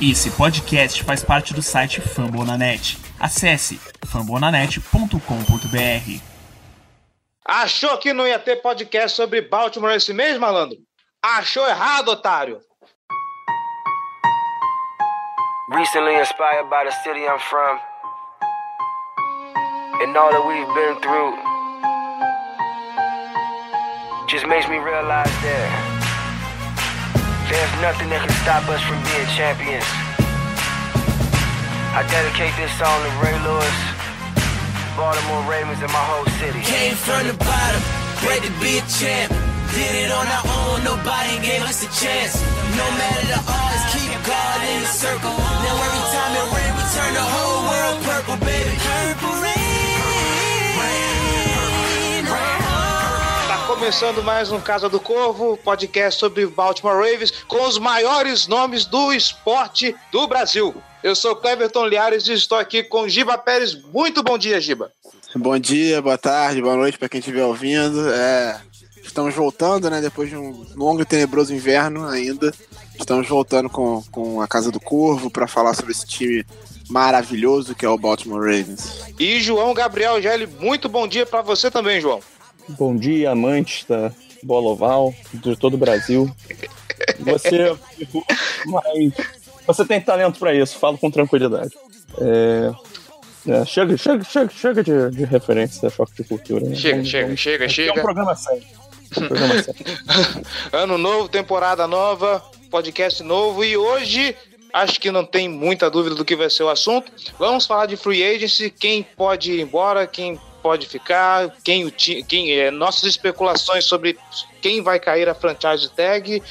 Esse podcast faz parte do site Fambonanet. Acesse fambonanet.com.br. Achou que não ia ter podcast sobre Baltimore esse mês, malandro? Achou errado, otário! Recently inspired by the city I'm from and all that we've been through just makes me realize that There's nothing that can stop us from being champions. I dedicate this song to Ray Lewis, Baltimore Ravens, and my whole city. Came from the bottom, bred to be a champ. Did it on our own, nobody gave us a chance. No matter the odds, keep God in the circle. Now every time it rains, we turn the whole world purple, baby. Purple rain. Começando mais um Casa do Corvo, podcast sobre Baltimore Ravens, com os maiores nomes do esporte do Brasil. Eu sou Cleverton Liares e estou aqui com Giba Pérez. Muito bom dia, Giba. Bom dia, boa tarde, boa noite para quem estiver ouvindo. É, estamos voltando, né? Depois de um longo e tenebroso inverno ainda. Estamos voltando com, com a Casa do Corvo para falar sobre esse time maravilhoso que é o Baltimore Ravens. E João Gabriel Gelli, muito bom dia para você também, João. Bom dia, amantes da bola oval de todo o Brasil. Você, mas você tem talento para isso, falo com tranquilidade. É, é, chega, chega, chega, chega de, de referência a choque de cultura. Né? Chega, vamos, chega, vamos, chega, chega. É um programa sério. É um programa sério. ano novo, temporada nova, podcast novo e hoje acho que não tem muita dúvida do que vai ser o assunto. Vamos falar de free agency, quem pode ir embora, quem pode ficar, quem, quem é, nossas especulações sobre quem vai cair a franchise tag,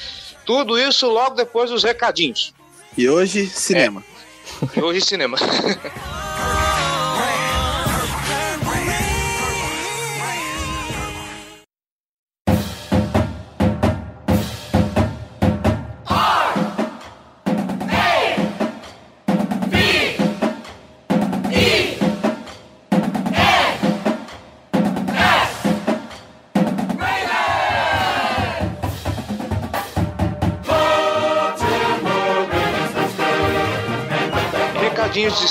tudo isso logo depois dos recadinhos. E hoje, cinema. É. E hoje, cinema.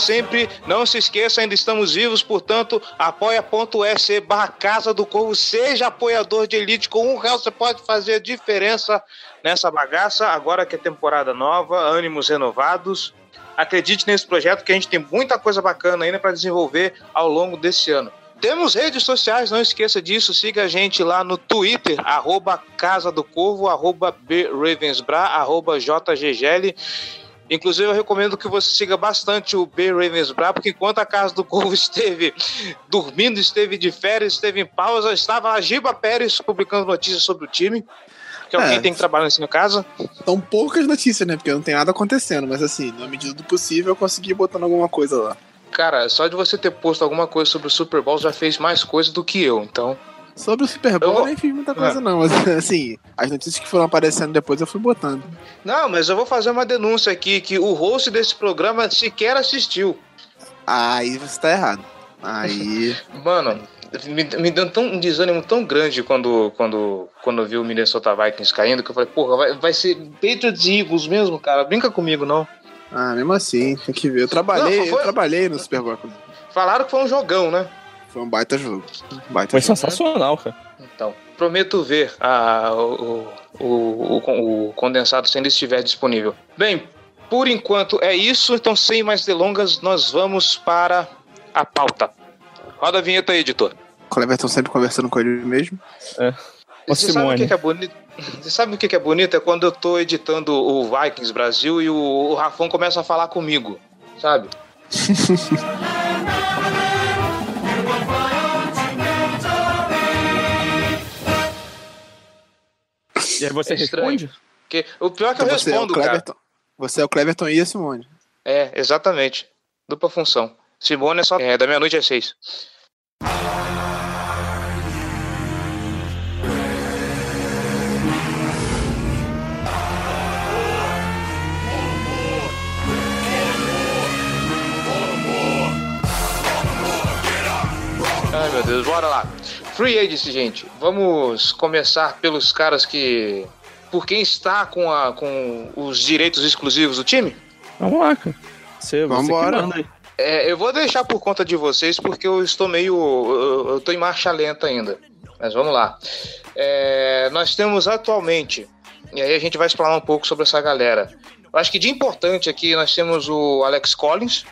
sempre. Não se esqueça, ainda estamos vivos, portanto, apoia.se barra Casa do Corvo. Seja apoiador de elite. Com um real você pode fazer a diferença nessa bagaça. Agora que é temporada nova, ânimos renovados. Acredite nesse projeto que a gente tem muita coisa bacana ainda para desenvolver ao longo desse ano. Temos redes sociais, não esqueça disso. Siga a gente lá no Twitter, arroba Casa do Corvo, arroba BRavensbra, arroba JGGL. Inclusive, eu recomendo que você siga bastante o B. Ravensbrau, porque enquanto a Casa do Corvo esteve dormindo, esteve de férias, esteve em pausa, estava a Giba Pérez publicando notícias sobre o time. Que é, alguém tem que trabalhar assim no casa. São poucas notícias, né? Porque não tem nada acontecendo, mas assim, na medida do possível, eu consegui botando alguma coisa lá. Cara, só de você ter posto alguma coisa sobre o Super Bowl já fez mais coisa do que eu, então. Sobre o Super Bowl eu, eu nem fiz muita coisa, é. não. Mas assim, as notícias que foram aparecendo depois eu fui botando. Não, mas eu vou fazer uma denúncia aqui que o host desse programa sequer assistiu. Aí você tá errado. Aí. Mano, me, me deu tão, um desânimo tão grande quando, quando, quando eu vi o Minnesota Vikings caindo que eu falei, porra, vai, vai ser Patriots e Eagles mesmo, cara. Brinca comigo, não. Ah, mesmo assim, tem que ver. Eu trabalhei, não, foi... eu trabalhei no Super Bowl. Falaram que foi um jogão, né? Foi um baita jogo. Baita Foi jogo. sensacional, cara. Então, prometo ver a, o, o, o, o condensado se ainda estiver disponível. Bem, por enquanto é isso, então sem mais delongas, nós vamos para a pauta. Roda a vinheta aí, editor. O Cleverton sempre conversando com ele mesmo. É. Você sabe o que, é bonito? Você sabe o que é bonito? É quando eu tô editando o Vikings Brasil e o, o Rafão começa a falar comigo, sabe? E aí você é responde? Porque o pior é que eu então respondo, é cara. Você é o Cleverton e a Simone. É, exatamente. Dupla função. Simone é só é, da meia-noite às seis. Ai meu Deus, bora lá. Free Agency, gente. Vamos começar pelos caras que. Por quem está com, a, com os direitos exclusivos do time? Vamos lá, cara. Você, você manda aí. É, eu vou deixar por conta de vocês porque eu estou meio. Eu, eu tô em marcha lenta ainda. Mas vamos lá. É, nós temos atualmente, e aí a gente vai explanar um pouco sobre essa galera. Eu acho que de importante aqui nós temos o Alex Collins,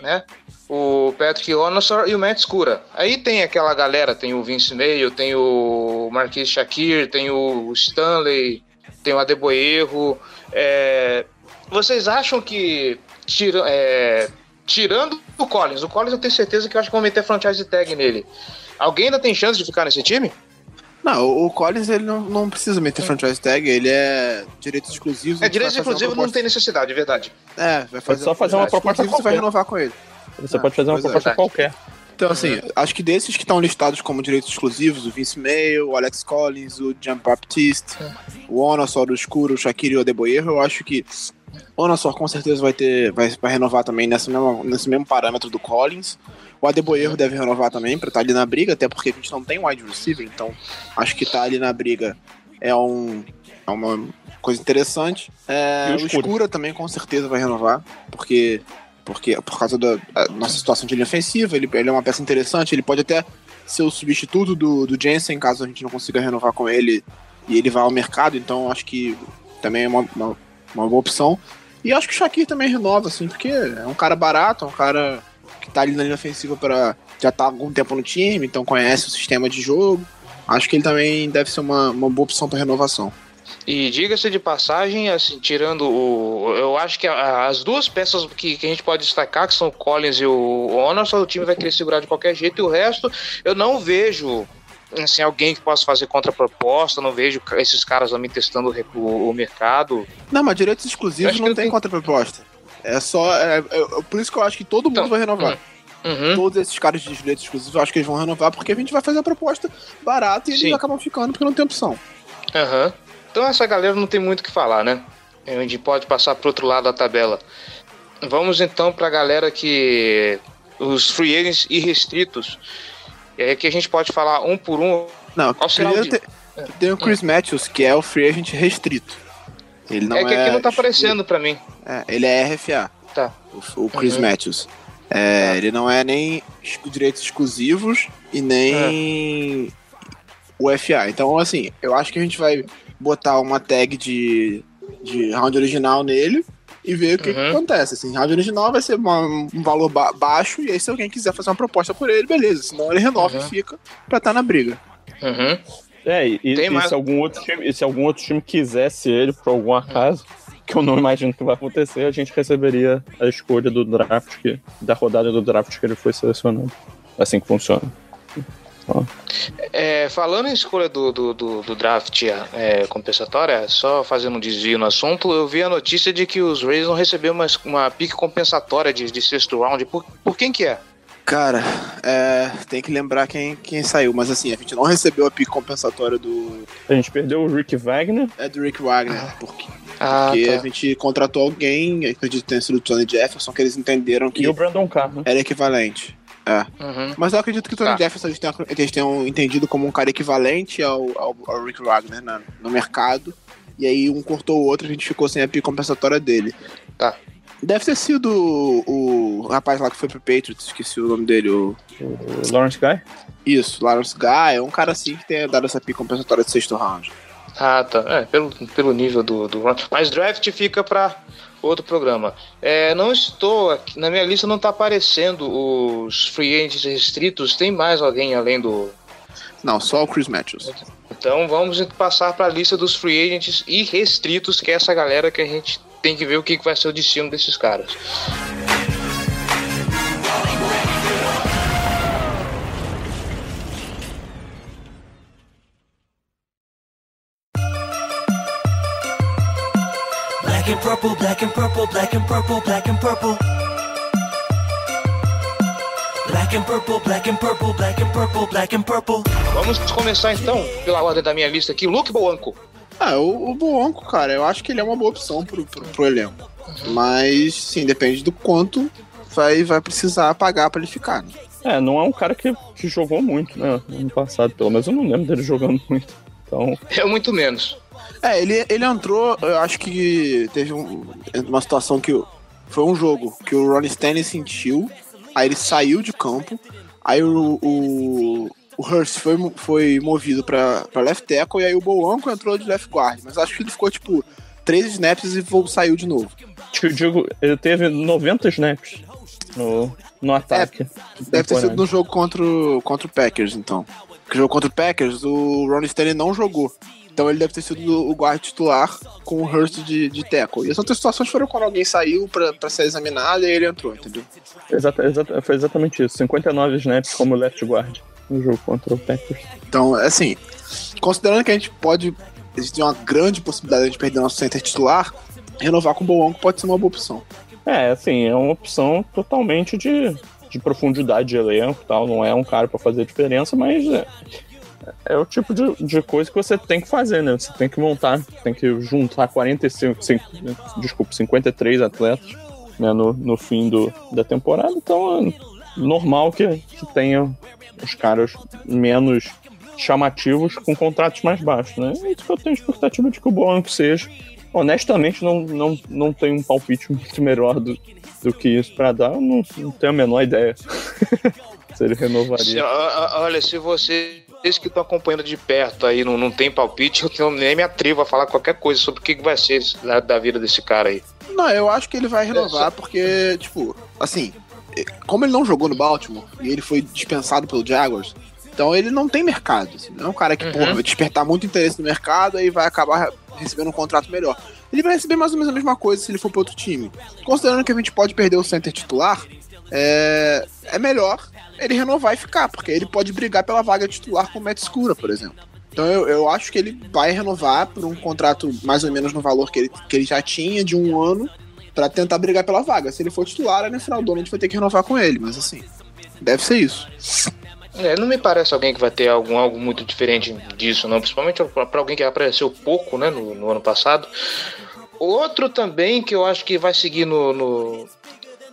né? O Patrick Onosor e o Matt Scura. Aí tem aquela galera, tem o Vince Mayo, tem o Marquis Shakir, tem o Stanley, tem o Adeboerro. É, vocês acham que tira, é, tirando o Collins, o Collins eu tenho certeza que eu acho que vão meter franchise tag nele. Alguém ainda tem chance de ficar nesse time? Não, o Collins ele não, não precisa meter franchise tag, ele é direitos exclusivos. É, direitos exclusivos não tem necessidade, é verdade. É, vai fazer só fazer uma proposta exclusiva, você vai qualquer. renovar com ele. Você Ah, pode fazer uma é. proposta qualquer. Então, assim, acho que desses que estão listados como direitos exclusivos, o Vince Mayo, o Alex Collins, o Jean Baptiste, o Onossor, o Escuro, o Shakiri e o Adeboerro, eu acho que o Onossor com certeza vai ter, vai, vai renovar também nessa mesma, nesse mesmo parâmetro do Collins. O Adeboerro deve renovar também pra estar ali na briga, até porque a gente não tem wide receiver, então acho que tá ali na briga é, um, é uma coisa interessante. É, o Escuro? Escura também com certeza vai renovar, porque porque por causa da nossa situação de linha ofensiva, ele, ele é uma peça interessante, ele pode até ser o substituto do, do Jensen, caso a gente não consiga renovar com ele e ele vá ao mercado, então acho que também é uma, uma, uma boa opção. E acho que o Shakir também renova, assim, porque é um cara barato, é um cara que tá ali na linha ofensiva para já tá há algum tempo no time, então conhece o sistema de jogo. Acho que ele também deve ser uma, uma boa opção para renovação. E diga-se de passagem, assim, tirando o. Eu acho que a- as duas peças que, que a gente pode destacar, que são o Collins e o Honor, só o time vai querer segurar de qualquer jeito, e o resto eu não vejo. Assim, alguém que possa fazer contraproposta, não vejo esses caras também testando o, o- mercado. Não, mas direitos exclusivos não tem tem- contraproposta. É só. É, é- por isso que eu acho que todo mundo Então, vai renovar. Uhum. Todos esses caras de direitos exclusivos, eu acho que eles vão renovar porque a gente vai fazer a proposta barata e eles Sim. acabam ficando porque não tem opção. Aham. Então essa galera não tem muito o que falar, né? A gente pode passar pro outro lado da tabela. Vamos então pra galera que. Os free agents irrestritos. E aí que a gente pode falar um por um. Não, Qual será o tem, tem o Chris Matthews, que é o free agent restrito. Ele não é é, que aqui não tá aparecendo pra mim. É, ele é RFA, Tá. o, o Chris Uhum. Matthews. É, Ele não é nem direitos exclusivos e nem o FA. Então, assim, eu acho que a gente vai botar uma tag de, de round original nele e ver o que, que Uhum. acontece. Assim, round original vai ser uma- um valor ba- baixo e aí se alguém quiser fazer uma proposta por ele, beleza. Senão ele renova Uhum. e fica pra estar na briga. Uhum. É, e, e- Tem e se, algum outro time, e se algum outro time quisesse ele por algum acaso, que eu não imagino que vai acontecer, a gente receberia a escolha do draft, que, da rodada do draft que ele foi selecionado. Assim que funciona. É, falando em escolha do, do, do, do draft é, compensatória, só fazendo um desvio no assunto, eu vi a notícia de que os Rays vão receber uma, uma pique compensatória de, de sexto round. Por, por quem que é? Cara, é, tem que lembrar quem, quem saiu, mas assim, a gente não recebeu a pique compensatória do, A gente perdeu o Rick Wagner, é do Rick Wagner, porque, Ah, porque tá. a gente contratou alguém, acredito que tenha sido o Tony Jefferson, que eles entenderam que e o Brandon Carr, né? era equivalente. É. Uhum. Mas eu acredito que o Tony Tá. Jefferson eles tenham, eles tenham entendido como um cara equivalente ao, ao, ao Rick Wagner na- no mercado. E aí um cortou o outro, a gente ficou sem a pique compensatória dele. Tá. Deve ter sido o, o rapaz lá que foi pro Patriots, esqueci o nome dele, o. O Lawrence Guy. Isso, Lawrence Guy, é um cara assim que tenha dado essa pique compensatória de sexto round. Ah, tá. É, pelo, pelo nível do, do. Mas draft fica pra outro programa. É, não estou aqui, na minha lista não tá aparecendo os free agents restritos. Tem mais alguém além do. Não, só o Chris Matthews. Então vamos passar para a lista dos free agents irrestritos, que é essa galera que a gente tem que ver o que que vai ser o destino desses caras. And purple, black and purple, black and purple, black and purple. Black and purple, black and purple, black and purple, black and purple. Vamos começar então, pela ordem da minha lista aqui, Luke Boanco. Ah, o, o Boonco, cara, eu acho que ele é uma boa opção pro, pro, pro elenco. Mas, sim, depende do quanto vai, vai precisar pagar pra ele ficar. Né? É, não é um cara que, que jogou muito, né? Ano passado, pelo menos eu não lembro dele jogando muito. Então, É muito menos. É, ele, ele entrou, eu acho que teve um- uma situação que Foi um jogo que o Ron Stanley sentiu, aí ele saiu de campo, aí o, o, o Hurst foi, foi movido pra, pra left tackle e aí o Boanco entrou de left guard. Mas acho que ele ficou, tipo, três snaps e saiu de novo. Acho que o Diego ele teve 90 snaps no, no ataque. Deve ter sido no jogo contra o, contra o Packers, então. Porque o jogo contra o Packers, o Ron Stanley não jogou. Então ele deve ter sido o guard titular com o Hurst de, de tackle. E as outras situações foram quando alguém saiu pra, pra ser examinado e ele entrou, entendeu? Exata, exata, foi exatamente isso. 59 snaps como left guard no jogo contra o Packers. Então, assim, considerando que a gente pode. Existe uma grande possibilidade de perder nosso center titular, renovar com o Boanco pode ser uma boa opção. É, assim, é uma opção totalmente de, de profundidade de elenco tal. Não é um cara pra fazer diferença, mas é, é o tipo de, de coisa que você tem que fazer, né? Você tem que montar, tem que juntar 45, cin- desculpa, 53 atletas né, no, no fim do, da temporada. Então é normal que, que tenha os caras menos chamativos com contratos mais baixos, né? É isso que eu tenho expectativa de que o Boanco seja. Honestamente, não, não, não tenho um palpite muito melhor do, do que isso pra dar. Eu não, não tenho a menor ideia se ele Se- renovaria. olha, se vocês que estão acompanhando de perto aí não, não tem palpite, eu tenho- nem me atrevo a falar qualquer coisa sobre o que, que vai ser da, da vida desse cara aí. Não, eu acho que ele vai renovar porque, tipo, assim, como ele não jogou no Baltimore e ele foi dispensado pelo Jaguars, então ele não tem mercado. Assim, não é um cara que, Uhum. porra, vai despertar muito interesse no mercado e vai acabar recebendo um contrato melhor. Ele vai receber mais ou menos a mesma coisa se ele for para outro time. Considerando que a gente pode perder o center titular, é, é melhor ele renovar e ficar, porque ele pode brigar pela vaga titular com o Matt Scura, por exemplo. Então eu, eu acho que ele vai renovar por um contrato mais ou menos no valor que ele, que ele já tinha, de um ano, pra tentar brigar pela vaga. Se ele for titular, aí no final do ano a gente vai ter que renovar com ele, mas assim, deve ser isso. É, não me parece alguém que vai ter algum, algo muito diferente disso, não. Principalmente para alguém que apareceu pouco né, no, no ano passado. Outro também que eu acho que vai seguir no, no-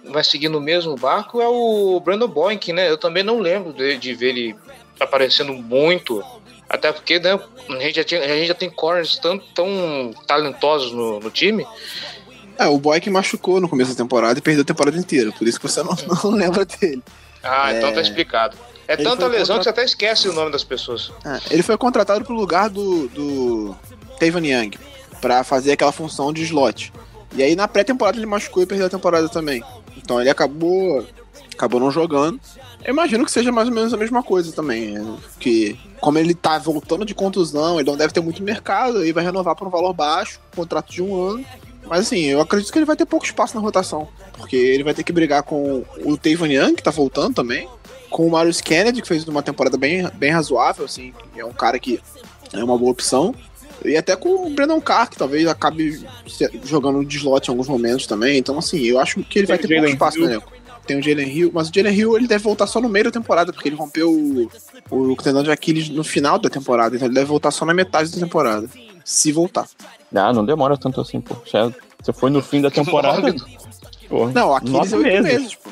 vai seguir no mesmo barco é o Brandon Boink, né? Eu também não lembro de, de ver ele aparecendo muito. Até porque né, a, gente já tinha- a gente já tem corners tão, tão talentosos no, no time. É, o boy que machucou no começo da temporada e perdeu a temporada inteira, por isso que você não, não lembra dele. Ah, então É. tá explicado. É Ele tanta lesão contra- que você até esquece o nome das pessoas. É, ele foi contratado pro lugar do, do Tavan Young pra fazer aquela função de slot. E aí na pré-temporada ele machucou e perdeu a temporada também. Então ele acabou acabou não jogando. Eu imagino que seja mais ou menos a mesma coisa também. é, Que como ele tá voltando de contusão, ele não deve ter muito mercado, aí vai renovar por um valor baixo, contrato de um ano. Mas assim, eu acredito que ele vai ter pouco espaço na rotação. Porque ele vai ter que brigar com o Tavan Young, que tá voltando também. Com o Marius Kennedy, que fez uma temporada bem, bem razoável, assim. É um cara que é uma boa opção. E até com o Brandon Carr, que talvez acabe jogando de slot em alguns momentos também. Então, assim, eu acho que ele vai ter pouco espaço no elenco. Tem o Jalen Hill, mas o Jalen Hill ele deve voltar só no meio da temporada, porque ele rompeu o, o tendão de Aquiles no final da temporada, então ele deve voltar só na metade da temporada. Se voltar. Ah, não demora tanto assim, pô. Você foi no fim da temporada. Pô, Não, Aquiles é oito meses. meses, pô.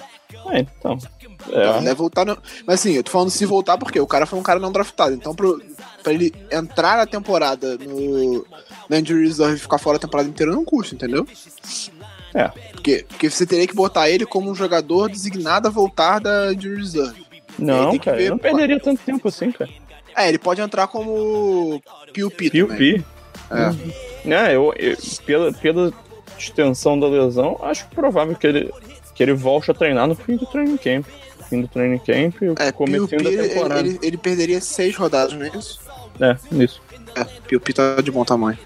É, então. Então, É, ele deve voltar. No... Mas assim, eu tô falando se voltar porque o cara foi um cara não draftado. Então, pro... pra ele entrar na temporada no na Injury Reserve e ficar fora a temporada inteira não custa, entendeu? É. Porque, porque você teria que botar ele como um jogador designado a voltar da Injury Reserve. não, cara, ver- eu não perderia tanto tempo assim, cara. É, ele pode entrar como PUP também. PUP. É. É, eu, eu- pela, pela extensão da lesão, acho provável que ele, que ele volte a treinar no fim do training camp. Fim do training camp e É, da ele, temporada. ele, ele perderia seis rodadas, não é isso? É, isso. É, PUP tá de bom tamanho.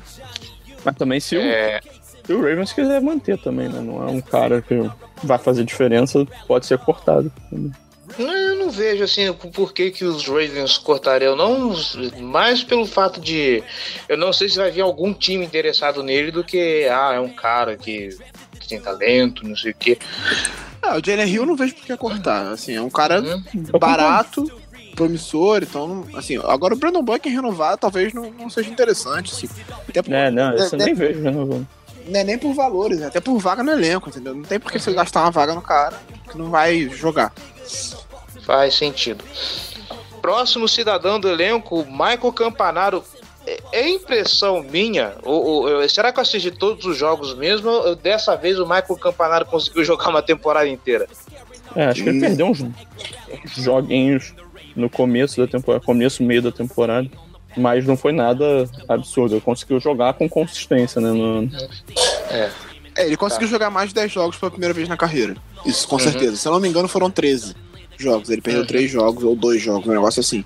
Mas também se o, É, se o Ravens quiser manter também, né? Não é um cara que vai fazer diferença, pode ser cortado. Não, Eu não vejo assim por que, que os Ravens cortariam, não mais pelo fato de eu não sei se vai vir algum time interessado nele do que ah, é um cara que, que tem talento, não sei o quê. Ah, o Jalen Hill não vejo por que cortar. Assim, é um cara Uhum. barato, promissor, então, assim, agora o Brandon Boykin renovar talvez não, não seja interessante, assim. Até por, É, não, isso eu É, nem vejo renovando. não é nem por valores, é até por vaga no elenco, entendeu? Não tem por que você gastar uma vaga no cara que não vai jogar. Faz sentido. Próximo cidadão do elenco, Michael Campanaro. É, é impressão minha, ou, ou, será que eu assisti todos os jogos mesmo? Ou dessa vez o Michael Campanaro conseguiu jogar uma temporada inteira? É, acho que ele perdeu uns, uns joguinhos no começo da temporada, começo, meio da temporada. Mas não foi nada absurdo. Ele conseguiu jogar com consistência, né? no- É, ele conseguiu jogar mais de 10 jogos pela primeira vez na carreira. Isso, com certeza. Se eu não me engano, foram 13 jogos. Ele perdeu Uhum. 3 jogos ou 2 jogos, um negócio assim.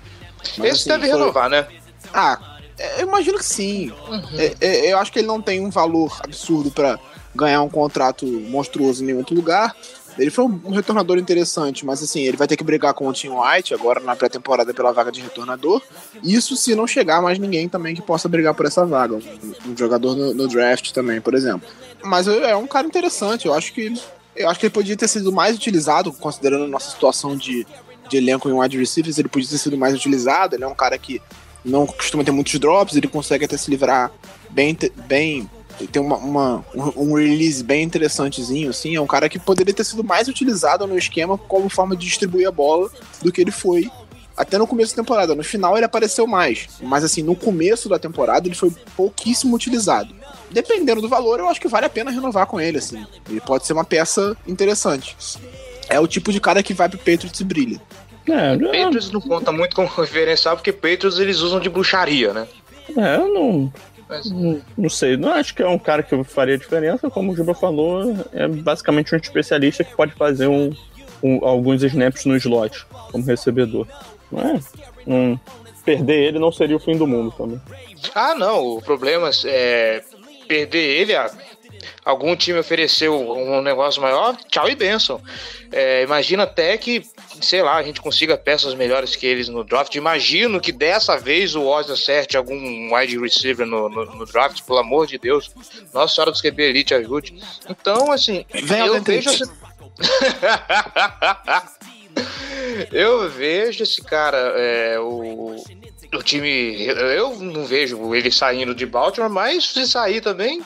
Mas, Esse assim, deve foi- renovar, né? Ah, é, eu imagino que sim. É, é, eu acho que ele não tem um valor absurdo pra ganhar um contrato monstruoso em nenhum outro lugar. Ele foi um, um retornador interessante, mas assim, ele vai ter que brigar com o Tim White agora na pré-temporada pela vaga de retornador. Isso se não chegar mais ninguém também que possa brigar por essa vaga. Um, um jogador no, no draft também, por exemplo. Mas é é um cara interessante. Eu acho que eu acho que ele podia ter sido mais utilizado, considerando a nossa situação de, de elenco em wide receivers, ele podia ter sido mais utilizado. Ele é um cara que não costuma ter muitos drops, ele consegue até se livrar bem, bem tem uma, uma- um um release bem interessantezinho, assim, é um cara que poderia ter sido mais utilizado no esquema como forma de distribuir a bola do que ele foi até no começo da temporada. No final ele apareceu mais, mas assim, no começo da temporada ele foi pouquíssimo utilizado. Dependendo do valor, eu acho que vale a pena renovar com ele, assim. Ele pode ser uma peça interessante. É o tipo de cara que vai pro Patriots e brilha. É, Patriots não conta muito como referencial, porque Patriots eles usam de bruxaria, né? é, eu não, Mas- não. Não sei, não acho que é um cara que faria diferença. Como o Juba falou, é basicamente um especialista que pode fazer um, um- alguns snaps no slot como recebedor. Não é? Não- perder ele não seria o fim do mundo também. Ah, não. O problema é perder ele. a- Algum time ofereceu um negócio maior, tchau e benção. É, imagina até que, sei lá, a gente consiga peças melhores que eles no draft. Imagino que dessa vez o Oz acerte algum wide receiver no, no, no draft, pelo amor de Deus. Nossa Senhora dos QB Elite ajude. Então, assim, Vem eu vejo esse... eu vejo esse cara, é, o, o time. Eu não vejo ele saindo de Baltimore, mas se sair também,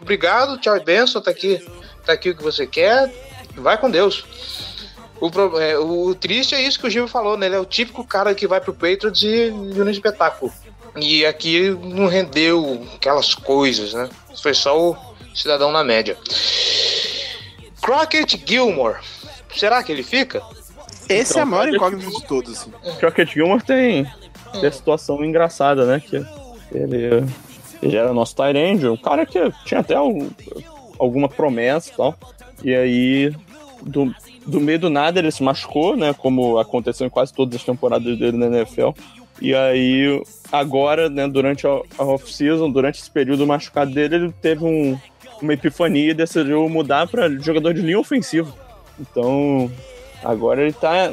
obrigado, tchau e benção, tá aqui, tá aqui o que você quer, vai com Deus. O, pro- é, o triste é isso que o Gil falou, né? Ele é o típico cara que vai pro Patriots e vira um espetáculo. E aqui não rendeu aquelas coisas, né? Foi só o cidadão na média. Crockett Gilmore. Será que ele fica? Esse é a maior pode- incógnita de todos, assim. Crockett Gilmore tem, tem a situação engraçada, né? Que ele, ele era nosso Tyrande, um cara que tinha até algum- alguma promessa e tal. E aí, do, do meio do nada, ele se machucou, né? Como aconteceu em quase todas as temporadas dele na NFL. E aí, agora, né, durante a, off-season, durante esse período machucado dele, ele teve um- uma epifania e decidiu mudar para jogador de linha ofensiva. Então, agora ele tá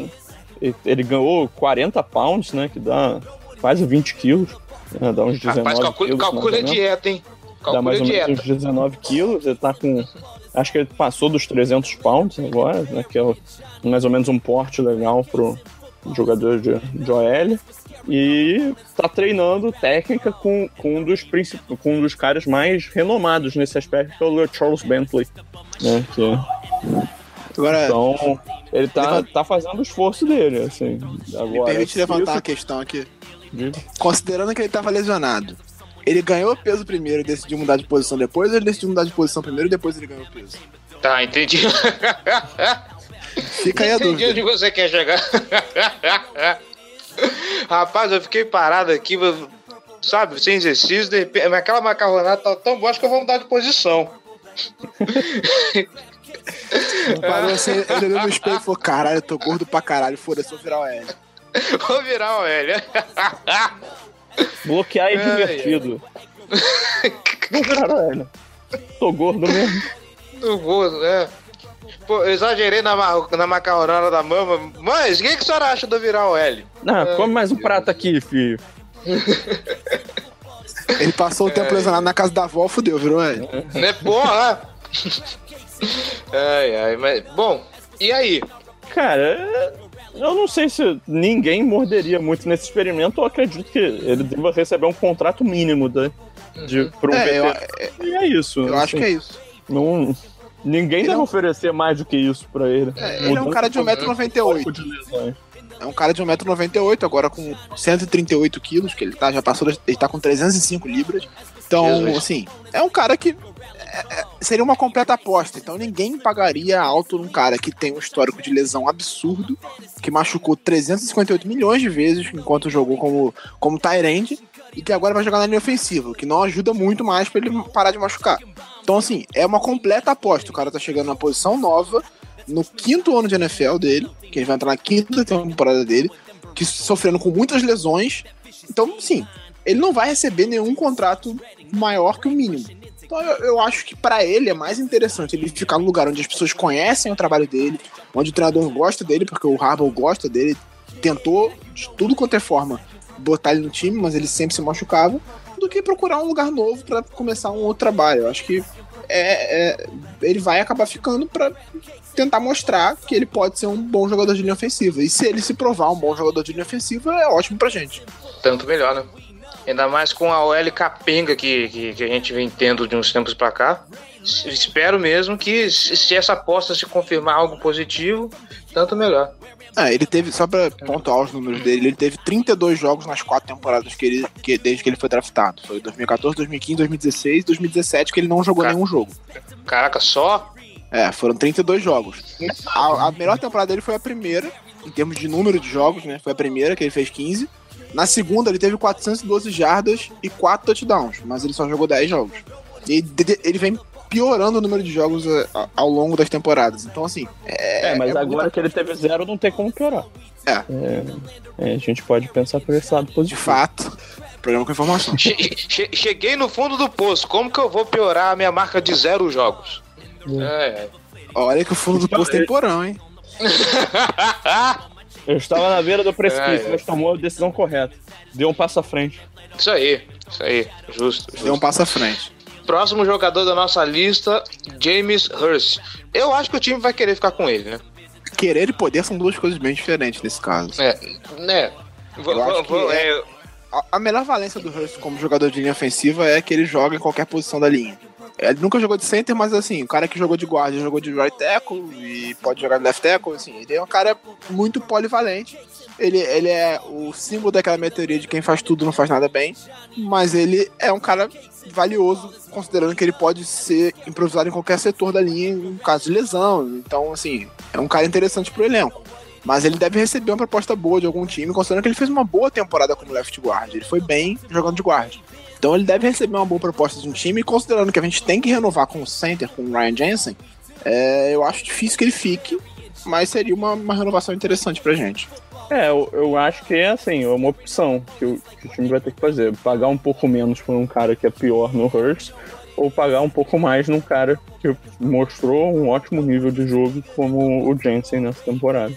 ele, ele ganhou 40 pounds, né? Que dá quase 20 quilos. né, dá uns 19 Rapaz, calcula, quilos. calcula mais a dieta, hein? Dá Calcula mais a ou menos dieta. uns 19 quilos. Ele tá com. Acho que ele passou dos 300 pounds agora, né? Que é mais ou menos um porte legal pro jogador de, de OL. E tá treinando técnica com, com, um dos princip... com um dos caras mais renomados nesse aspecto, que é o Charles Bentley. Né, que Agora, então, ele tá, Levanta- tá fazendo o esforço dele, assim. Agora, me permite levantar isso- questão aqui. Considerando que ele tava lesionado, ele ganhou peso primeiro e decidiu mudar de posição depois, ou ele decidiu mudar de posição primeiro e depois ele ganhou peso? Tá, entendi. Fica aí a entendi dúvida. onde você quer chegar. Rapaz, eu fiquei parado aqui, sabe, sem exercício, de repente, aquela macarronada tá tão boa, acho que eu vou mudar de posição. Parou assim, ele olhou no espelho e falou: caralho, eu tô gordo pra caralho, foda-se, vou virar o L. Vou virar o L. Bloquear é Ai, divertido. Ele. Tô gordo mesmo. Não vou, né? Pô, eu exagerei na, ma- na macarronada da mama. Mas, o que, que a senhora acha de eu virar o L? Ah, come mais um prato aqui, filho. Ele passou o tempo lesionado na casa da avó, fudeu, virou L. Né, porra! ai, ai, mas. Bom, e aí? Cara, eu não sei se ninguém morderia muito nesse experimento. Eu acredito que ele deva receber um contrato mínimo da, de, pra um É, eu, veterano. E é isso. eu acho que é isso. Não, ninguém Ele deve é um- oferecer mais do que isso pra ele. É, ele é um cara de 1,98m. de lesões. É um cara de 1,98m, agora com 138 quilos, que ele tá, já passou, ele tá com 305 libras. Então, Jesus. assim, é um cara que seria uma completa aposta. Então ninguém pagaria alto num cara que tem um histórico de lesão absurdo, que machucou 358 milhões de vezes enquanto jogou como, como Tyrande, e que agora vai jogar na linha ofensiva, que não ajuda muito mais pra ele parar de machucar. Então, assim, é uma completa aposta. O cara tá chegando numa posição nova, no quinto ano de NFL dele, que ele vai entrar na quinta temporada dele, que sofrendo com muitas lesões. Então, sim, ele não vai receber nenhum contrato maior que o mínimo. Então eu, eu acho que pra ele é mais interessante ele ficar num lugar onde as pessoas conhecem o trabalho dele, onde o treinador gosta dele, porque o Harbaugh gosta dele, tentou de tudo quanto é forma botar ele no time, mas ele sempre se machucava, do que procurar um lugar novo pra começar um outro trabalho. Eu acho que é, é- ele vai acabar ficando pra tentar mostrar que ele pode ser um bom jogador de linha ofensiva. E se ele se provar um bom jogador de linha ofensiva, é ótimo pra gente. Tanto melhor, né? Ainda mais com a OL capenga que, que, que a gente vem tendo de uns tempos pra cá. Espero mesmo que se essa aposta se confirmar algo positivo, tanto melhor. Ah, ele teve, só pra pontuar os números dele, ele teve 32 jogos nas quatro temporadas que ele, que, desde que ele foi draftado. Foi 2014, 2015, 2016, 2017 que ele não jogou nenhum jogo. Caraca, só? É, foram 32 jogos. A, a melhor temporada dele foi a primeira, em termos de número de jogos, né? Foi a primeira, que ele fez 15. Na segunda, ele teve 412 jardas e 4 touchdowns, mas ele só jogou 10 jogos. E de- de- ele vem piorando o número de jogos a- ao longo das temporadas. Então, assim. É, mas é agora que ele teve zero, não tem como piorar. É. É, é, a gente pode pensar por esse lado De positivo. fato, programa com informação. Che- che- cheguei no fundo do poço. Como que eu vou piorar a minha marca de zero jogos? É, Olha que o fundo do poço tem porão, hein? Eu estava na beira do precipício, É, mas tomou a decisão correta. Deu um passo à frente. isso aí, isso aí. Justo, justo. Deu um passo à frente. Próximo jogador da nossa lista, James Hurst. Eu acho que o time vai querer ficar com ele, né? Querer e poder são duas coisas bem diferentes nesse caso. É, né? É- é, A, a melhor valência do Hurst como jogador de linha ofensiva é que ele joga em qualquer posição da linha. Ele nunca jogou de center, mas assim, o cara que jogou de guarda jogou de right tackle e pode jogar de left tackle, assim, ele é um cara muito polivalente. Ele, ele é o símbolo daquela minha teoria de quem faz tudo não faz nada bem, mas ele é um cara valioso, considerando que ele pode ser improvisado em qualquer setor da linha em caso de lesão. Então, assim, é um cara interessante pro elenco. Mas ele deve receber uma proposta boa de algum time, considerando que ele fez uma boa temporada como left guard. Ele foi bem jogando de guard. Então ele deve receber uma boa proposta de um time, considerando que a gente tem que renovar com o center, com o Ryan Jensen, é, eu acho difícil que ele fique, mas seria uma, uma renovação interessante pra gente. É, eu, eu acho que é assim, é uma opção que o, que o time vai ter que fazer. Pagar um pouco menos por um cara que é pior no Hurst, ou pagar um pouco mais num cara que mostrou um ótimo nível de jogo como o Jensen nessa temporada.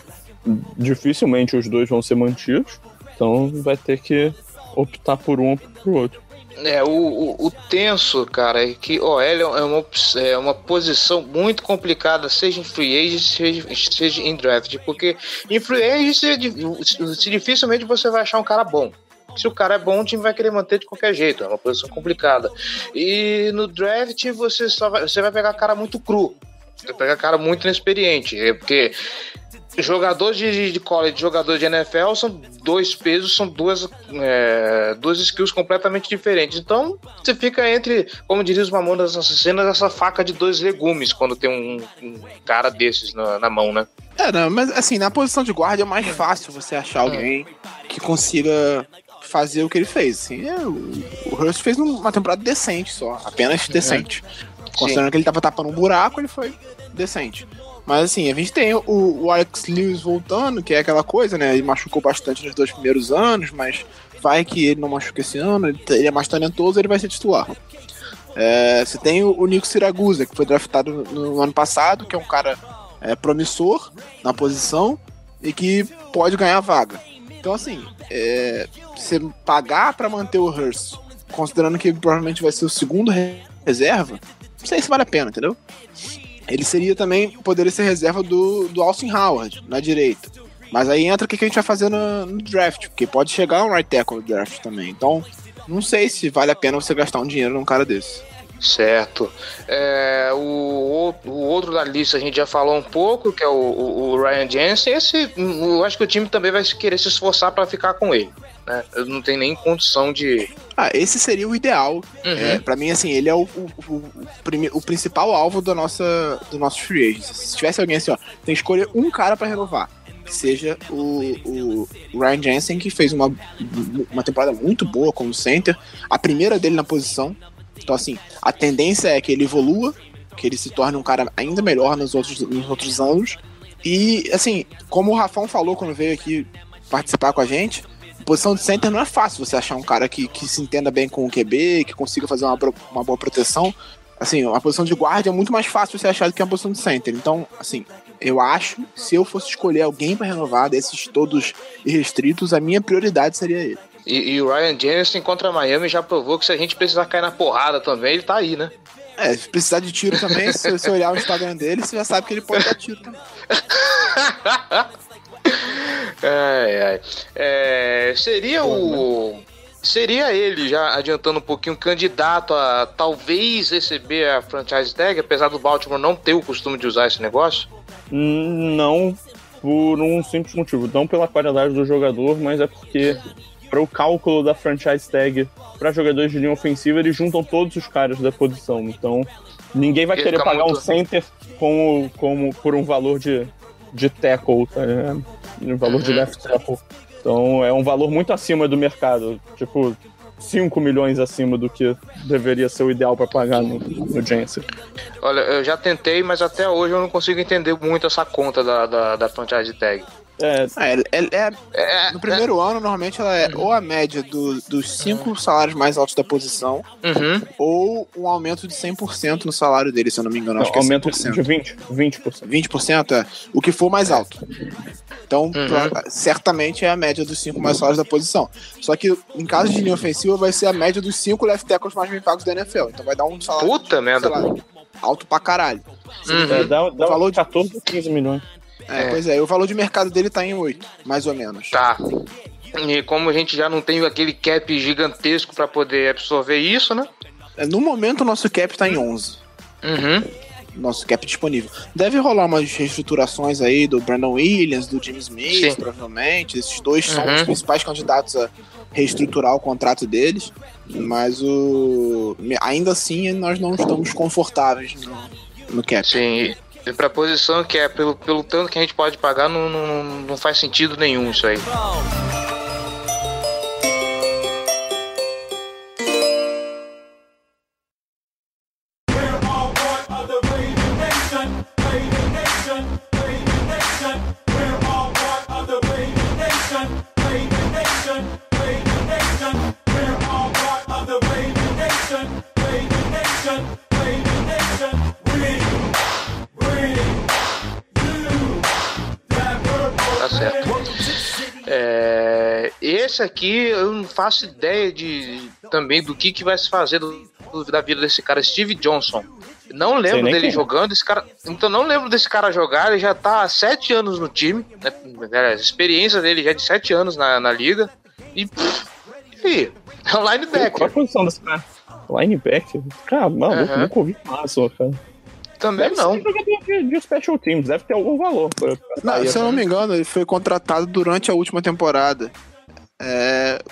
Dificilmente os dois vão ser mantidos, então vai ter que optar por um ou por outro. É, o, o, o tenso, cara, é que OL é uma, é uma posição muito complicada, seja em free agent, seja, seja em draft, porque em free agent se, se dificilmente você vai achar um cara bom. Se o cara é bom, o time vai querer manter de qualquer jeito, é uma posição complicada. E no draft você só vai, você vai pegar cara muito cru, você vai pegar cara muito inexperiente, é porque jogador de, de college, jogador de NFL são dois pesos, são duas, é, duas skills completamente diferentes. Então você fica entre, como diria os mamonas assassinas, essa faca de dois legumes quando tem um, um cara desses na, na mão, né? É, não, mas assim, na posição de guarda é mais fácil você achar alguém que consiga fazer o que ele fez. Assim, é, o, o Hurst fez uma temporada decente só, apenas decente. Considerando que ele tava tapando um buraco, ele foi decente. Mas assim, a gente tem o, o Alex Lewis voltando, que é aquela coisa, né? Ele machucou bastante nos dois primeiros anos, mas vai que ele não machuca esse ano, ele, é mais talentoso, ele vai ser titular. É, você tem o, o Nico Siragusa, que foi draftado no, no ano passado, que é um cara é, promissor na posição e que pode ganhar a vaga. Então, assim, é, você pagar para manter o Hurst, considerando que provavelmente vai ser o segundo re- reserva, não sei se vale a pena, entendeu? Ele seria também, poderia ser reserva do, do Austin Howard, na direita. Mas aí entra o que a gente vai fazer no, no draft, porque pode chegar um right tackle no draft também. Então, não sei se vale a pena você gastar um dinheiro num cara desse. Certo. É, o, o- outro da lista a gente já falou um pouco, que é o, o- o Ryan Jensen. Esse, eu acho que o time também vai querer se esforçar para ficar com ele. Né? Eu não tenho nem condição de. Ah, esse seria o ideal. Uhum. É, para mim, assim, ele é o, o, o, o prime- o principal alvo da nossa, do nosso free agent. Se tivesse alguém assim, ó, tem que escolher um cara pra renovar. Que seja o, o Ryan Jensen, que fez uma, uma temporada muito boa como center. A primeira dele na posição. Então, assim, a tendência é que ele evolua, que ele se torne um cara ainda melhor nos outros, nos outros anos. E, assim, como o Rafão falou quando veio aqui participar com a gente, posição de center não é fácil você achar um cara que, que se entenda bem com o QB, que consiga fazer uma, uma boa proteção. Assim, uma posição de guarda é muito mais fácil você achar do que uma posição de center. Então, assim, eu acho, se eu fosse escolher alguém pra renovar desses todos irrestritos, a minha prioridade seria ele. E, e o Ryan Jensen contra Miami já provou que se a gente precisar cair na porrada também, ele tá aí, né? É, se precisar de tiro também, se você olhar o Instagram dele, você já sabe que ele pode dar tiro também. Ai, ai. É, seria o. Seria ele, já adiantando um pouquinho, candidato a talvez receber a franchise tag, apesar do Baltimore não ter o costume de usar esse negócio? Não por um simples motivo. Não pela qualidade do jogador, mas é porque para o cálculo da franchise tag para jogadores de linha ofensiva, eles juntam todos os caras da posição. Então, ninguém vai querer pagar muito- um center como, como por um valor de, de tackle, tá ligado? Um valor de Uhum. left tackle. Então, é um valor muito acima do mercado. Tipo, 5 milhões acima do que deveria ser o ideal para pagar no, no. Olha, eu já tentei, mas até hoje eu não consigo entender muito essa conta da, da, da franchise tag. É, É, é- é- É, no primeiro ano, normalmente, ela é ou a média do- dos cinco salários mais altos da posição, Uhum. ou um aumento de 100% no salário dele, se eu não me engano. não, acho que é aumento 100%. de 20%. 20%. 20% é o que for mais alto. Então, Uhum. pra- certamente é a média dos cinco mais salários da posição. Só que em caso de linha ofensiva, vai ser a média dos cinco left tackles mais bem pagos da NFL. Então vai dar um salário Puta merda. sei lá, alto pra caralho. Uhum. É, dá, dá O valor de- de 14 a 15 milhões. É, É. Pois é, o valor de mercado dele tá em 8, mais ou menos. Tá. E como a gente já não tem aquele cap gigantesco pra poder absorver isso, né? É, No momento, o nosso cap tá em 11. Uhum. Nosso cap disponível. Deve rolar umas reestruturações aí do Brandon Williams, do Jim Smith, Sim. provavelmente. Esses dois são Uhum. os principais candidatos a reestruturar o contrato deles. Mas o. Ainda assim, nós não estamos confortáveis no, no cap. Sim. E pra posição que é pelo, pelo tanto que a gente pode pagar, não, não, não faz sentido nenhum isso aí. Certo. É, esse aqui eu não faço ideia de também do que, que vai se fazer do- do- da vida desse cara, Steve Johnson. Não lembro dele quem é. jogando, esse cara. Então não lembro desse cara jogar, ele já tá há sete anos no time. Né? A experiência dele já é de sete anos na, na liga. E. pff, e aí? É um Qual a linebacker. posição desse cara? Linebacker? Cara, maluco, Aham. nunca ouvi falar cara. Também Deve não. de, de special teams, deve ter algum valor. Pra, pra Não, se eu não né? me engano, ele foi contratado durante a última temporada. É,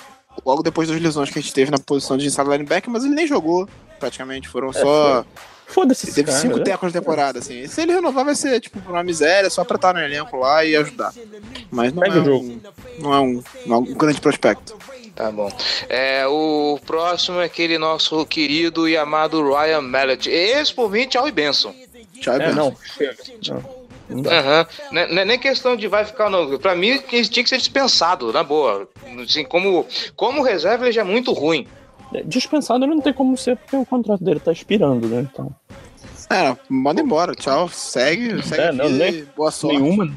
logo depois das lesões que a gente teve na posição de inside linebacker, mas ele nem jogou, praticamente. Foram só. Foda-se teve cara. cinco né? tecos na temporada, assim. Se ele renovar, vai ser, tipo, uma miséria, só pra estar no elenco lá e ajudar. Mas não Pega é, o jogo. um, não, é um, não é um grande prospecto. Tá bom. É, o próximo é aquele nosso querido e amado Ryan Mallet. Esse por mim, tchau e benção. Tchau, É, Benção. não, chega. Não, não. Não é- é nem questão de vai ficar não. Pra mim, ele tinha que ser dispensado, na boa. Assim, como, como reserva, ele já é muito ruim. Dispensado ele não tem como ser, porque o contrato dele tá expirando, né? Então, É, manda embora. Tchau, segue, segue É, não, nem- boa sorte. nenhuma,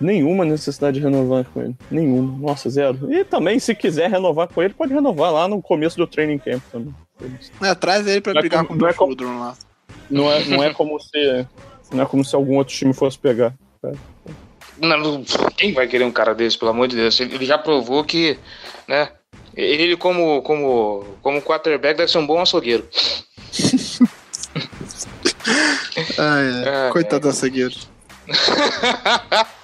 nenhuma necessidade de renovar com ele. Nenhuma. Nossa, zero. E também, se quiser renovar com ele, pode renovar lá no começo do training camp também. É, traz ele pra Não é brigar como- com o não é lá. Não é, não é como se. Não é como se algum outro time fosse pegar. Não, quem vai querer um cara desse, pelo amor de Deus? Ele já provou que, né? Ele como como como quarterback deve ser um bom açougueiro. Ai. É, Coitado da Segueiro.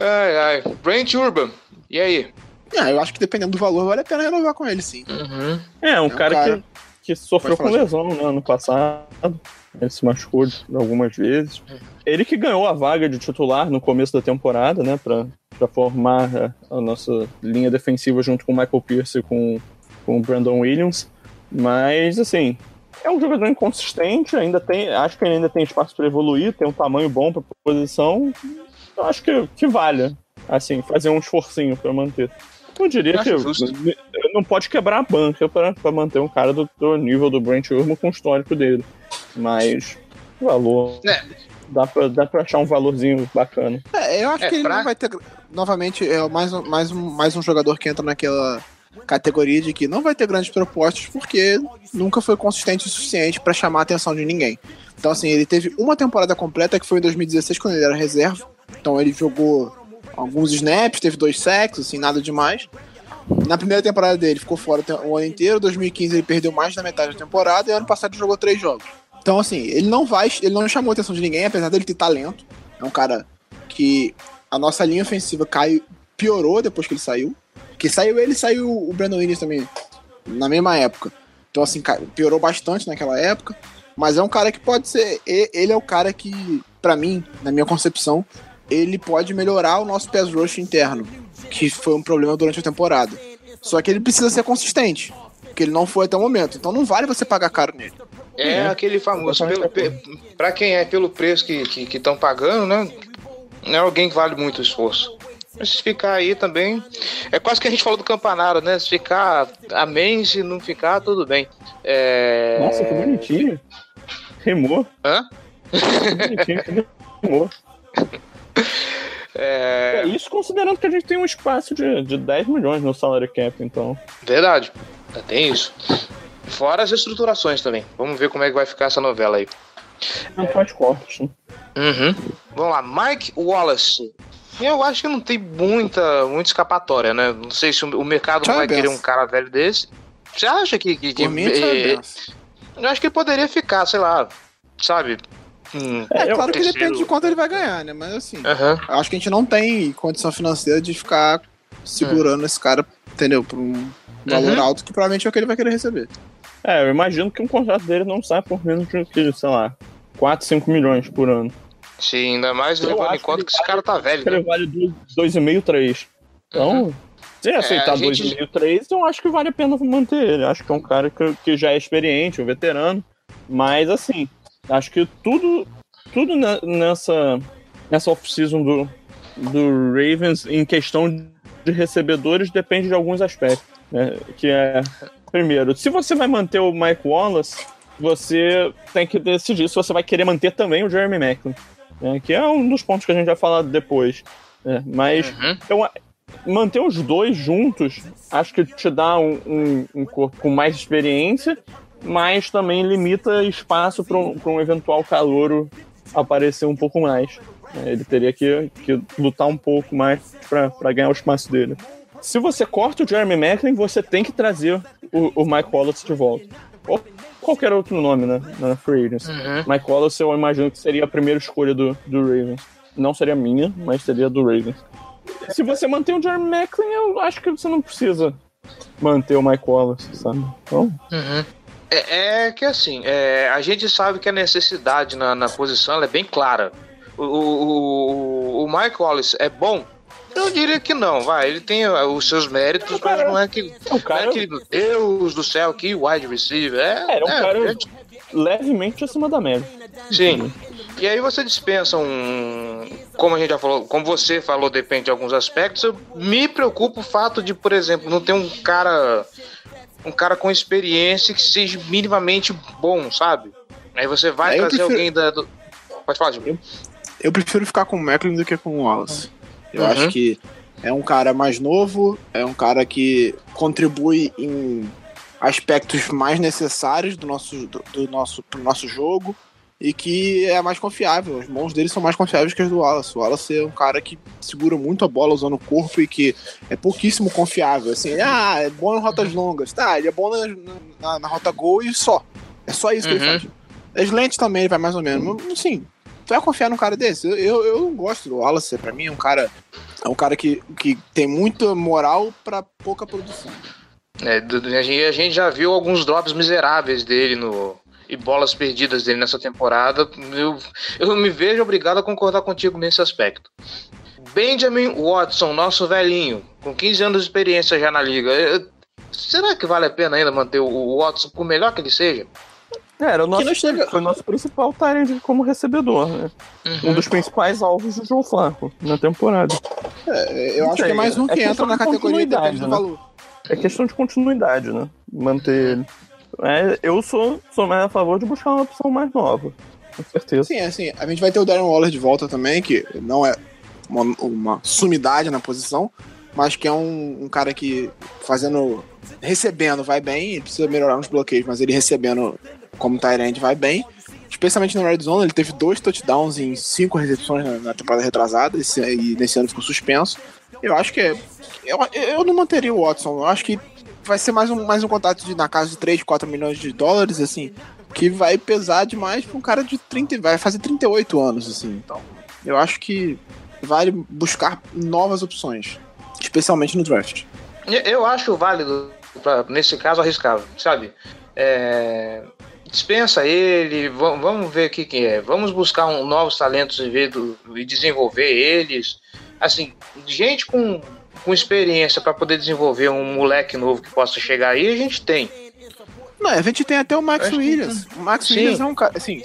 ai, ai. Brent Urban, e aí? Ah, eu acho que dependendo do valor, vale a pena renovar com ele, sim. Uhum. É, um um cara, cara- Que, que sofreu com lesão né, ano passado. Ele se machucou de- algumas vezes. Ele que ganhou a vaga de titular no começo da temporada, né? Pra, pra formar a, a nossa linha defensiva junto com o Michael Pierce e com, com o Brandon Williams. Mas, assim, é um jogador inconsistente, ainda tem. Acho que ainda tem espaço para evoluir, tem um tamanho bom pra posição. Eu acho que, que vale, assim, fazer um esforcinho pra manter. Eu diria Eu que não pode quebrar a banca pra, pra manter um cara do, do nível do Brent Urban com o histórico dele. Mas, valor. É. Dá, pra, dá pra achar um valorzinho bacana. É, eu acho É, que ele pra- não vai ter. Novamente, é mais um, mais, um, mais um jogador que entra naquela categoria de que não vai ter grandes propostas porque nunca foi consistente o suficiente pra chamar a atenção de ninguém. Então, assim, ele teve uma temporada completa que foi em 2016, quando ele era reserva. Então, ele jogou alguns snaps, teve dois sacks, assim, nada demais. Na primeira temporada dele, ficou fora o ano inteiro. 2015 ele perdeu mais da metade da temporada e ano passado jogou três jogos. Então, assim, ele não vai, ele não chamou a atenção de ninguém, apesar dele ter talento. É um cara que a nossa linha ofensiva caiu, piorou depois que ele saiu. Que saiu ele, saiu o Brandon Williams também, na mesma época. Então, assim, piorou bastante naquela época. Mas é um cara que pode ser. Ele é o cara que, pra mim, na minha concepção, ele pode melhorar o nosso pass rush interno, que foi um problema durante a temporada. Só que ele precisa ser consistente, porque ele não foi até o momento. Então não vale você pagar caro nele. É Uhum. aquele famoso, pelo, pra quem é pelo preço que estão que, estão pagando, né? Não é alguém que vale muito o esforço. Mas se ficar aí também. É quase que a gente falou do Campanaro, né? Se ficar amém, se não ficar, tudo bem. É... Nossa, que bonitinho. Rimou. Hã? Que bonitinho, que rimou. É... É isso considerando que a gente tem um espaço de, de 10 milhões no salary cap, então. Verdade. Tem isso. Fora as estruturações também. Vamos ver como é que vai ficar essa novela aí. Não faz corte. né? Uhum. Vamos lá, Mike Wallace. Eu acho que não tem muita, muita escapatória, né? Não sei se o mercado Tchau, vai benção. querer um cara velho desse. Você acha que. que, que mim, isso é eu acho que ele poderia ficar, sei lá, sabe? Hum, É, eu- claro que terceiro- depende de quanto ele vai ganhar, né? Mas assim, eu acho que a gente não tem condição financeira de ficar segurando esse cara, entendeu? Por um valor Uhum. alto que provavelmente é o que ele vai querer receber. É, eu imagino que um contrato dele não sai por menos de, sei lá, 4, 5 milhões por ano. Sim, ainda mais Eu levando em acho conta que esse cara tá velho, Ele né? vale 2,5, 3. Então, se aceitar a gente- 2,5, 3, eu acho que vale a pena manter ele. Acho que é um cara que, que já é experiente, um veterano. Mas, assim, acho que tudo, tudo ne- nessa, nessa off-season do, do Ravens, em questão de recebedores, depende de alguns aspectos. Né? Que é, primeiro, se você vai manter o Mike Wallace, você tem que decidir se você vai querer manter também o Jeremy Macklin. Né? Que é um dos pontos que a gente vai falar depois. né? Mas Uhum. então, manter os dois juntos, acho que te dá um, um- um corpo com mais experiência, mas também limita espaço para um, um eventual calouro aparecer um pouco mais. né? Ele teria que, que lutar um pouco mais para ganhar o espaço dele. Se você corta o Jeremy Macklin, você tem que trazer o, o Mike Wallace de volta. Ou qualquer outro nome né, na Free Agency. Uhum. Mike Wallace eu imagino que seria a primeira escolha do, do Ravens. Não seria minha, mas seria do Ravens. Se você manter o Jeremy Macklin, eu acho que você não precisa manter o Mike Wallace, sabe? Então, Uhum. É, é que assim, é, a gente sabe que a necessidade na, na posição é bem clara. O, o, o, Mike Wallace é bom? Eu diria que não, vai. Ele tem uh, os seus méritos, mas cara- não é que. o Não é cara que, Deus do céu, que wide receiver. É, era um é, cara é, levemente acima da média. Sim. E aí você dispensa um. Como a gente já falou, como você falou, depende de alguns aspectos. Eu me preocupa o fato de, por exemplo, não ter um cara. Um cara com experiência que seja minimamente bom, sabe? Aí você vai É, eu trazer prefiro- alguém da. do- Pode falar, Gil. Eu prefiro ficar com o Macklin do que com o Wallace. Eu Uhum. acho que é um cara mais novo, é um cara que contribui em aspectos mais necessários do nosso, do, do nosso, pro nosso jogo e que é mais confiável. As mãos dele são mais confiáveis que as do Wallace. O Wallace é um cara que segura muito a bola usando o corpo e que é pouquíssimo confiável. Assim, ah, é bom em rotas longas. Tá, ele é bom na, na, na rota gol e só. É só isso que ele Uhum. faz. Slant também ele vai mais ou menos. Assim, tu vai confiar num cara desse? Eu, eu, eu não gosto do Wallace, pra mim é um cara. É um cara que, que tem muita moral pra pouca produção. É, a a gente já viu alguns drops miseráveis dele no e bolas perdidas dele nessa temporada. Eu, eu me vejo obrigado a concordar contigo nesse aspecto. Benjamin Watson, nosso velhinho, com 15 anos de experiência já na liga. eh, Será que vale a pena ainda manter o- o Watson, por melhor que ele seja? É, era o nosso, não chega- foi o nosso principal Tyrant como recebedor, né? Um dos principais alvos do João Flaco na temporada. É, eu Não acho que é mais um é que entra questão na categoria continuidade, depende do né? valor. É questão de continuidade, né? Manter ele. É, eu sou, sou mais a favor de buscar uma opção mais nova. Com certeza. Sim, assim, a gente vai ter o Darren Waller de volta também, que não é uma, uma sumidade na posição, mas que é um, um cara que fazendo. recebendo vai bem, ele precisa melhorar nos bloqueios, mas ele recebendo como Tyrant vai bem. Especialmente no Red Zone, ele teve dois touchdowns em cinco recepções na, na temporada retrasada, esse, e nesse ano ficou suspenso. Eu acho que é. Eu, eu não manteria o Watson, eu acho que vai ser mais um, mais um contato de, na casa de 3, 4 milhões de dólares, assim, que vai pesar demais pra um cara de 30, vai fazer 38 anos, assim. Então, eu acho que vale buscar novas opções, especialmente no draft. Eu- acho válido, pra, nesse caso, arriscar, sabe? É, dispensa ele, va- vamos ver o que, que é. Vamos buscar um, novos talentos e, e desenvolver eles. Assim, gente com, com experiência para poder desenvolver um moleque novo que possa chegar aí, a gente tem. Não, a gente tem até o Max Acho que- Williams. O Max Sim. Williams é um cara, assim,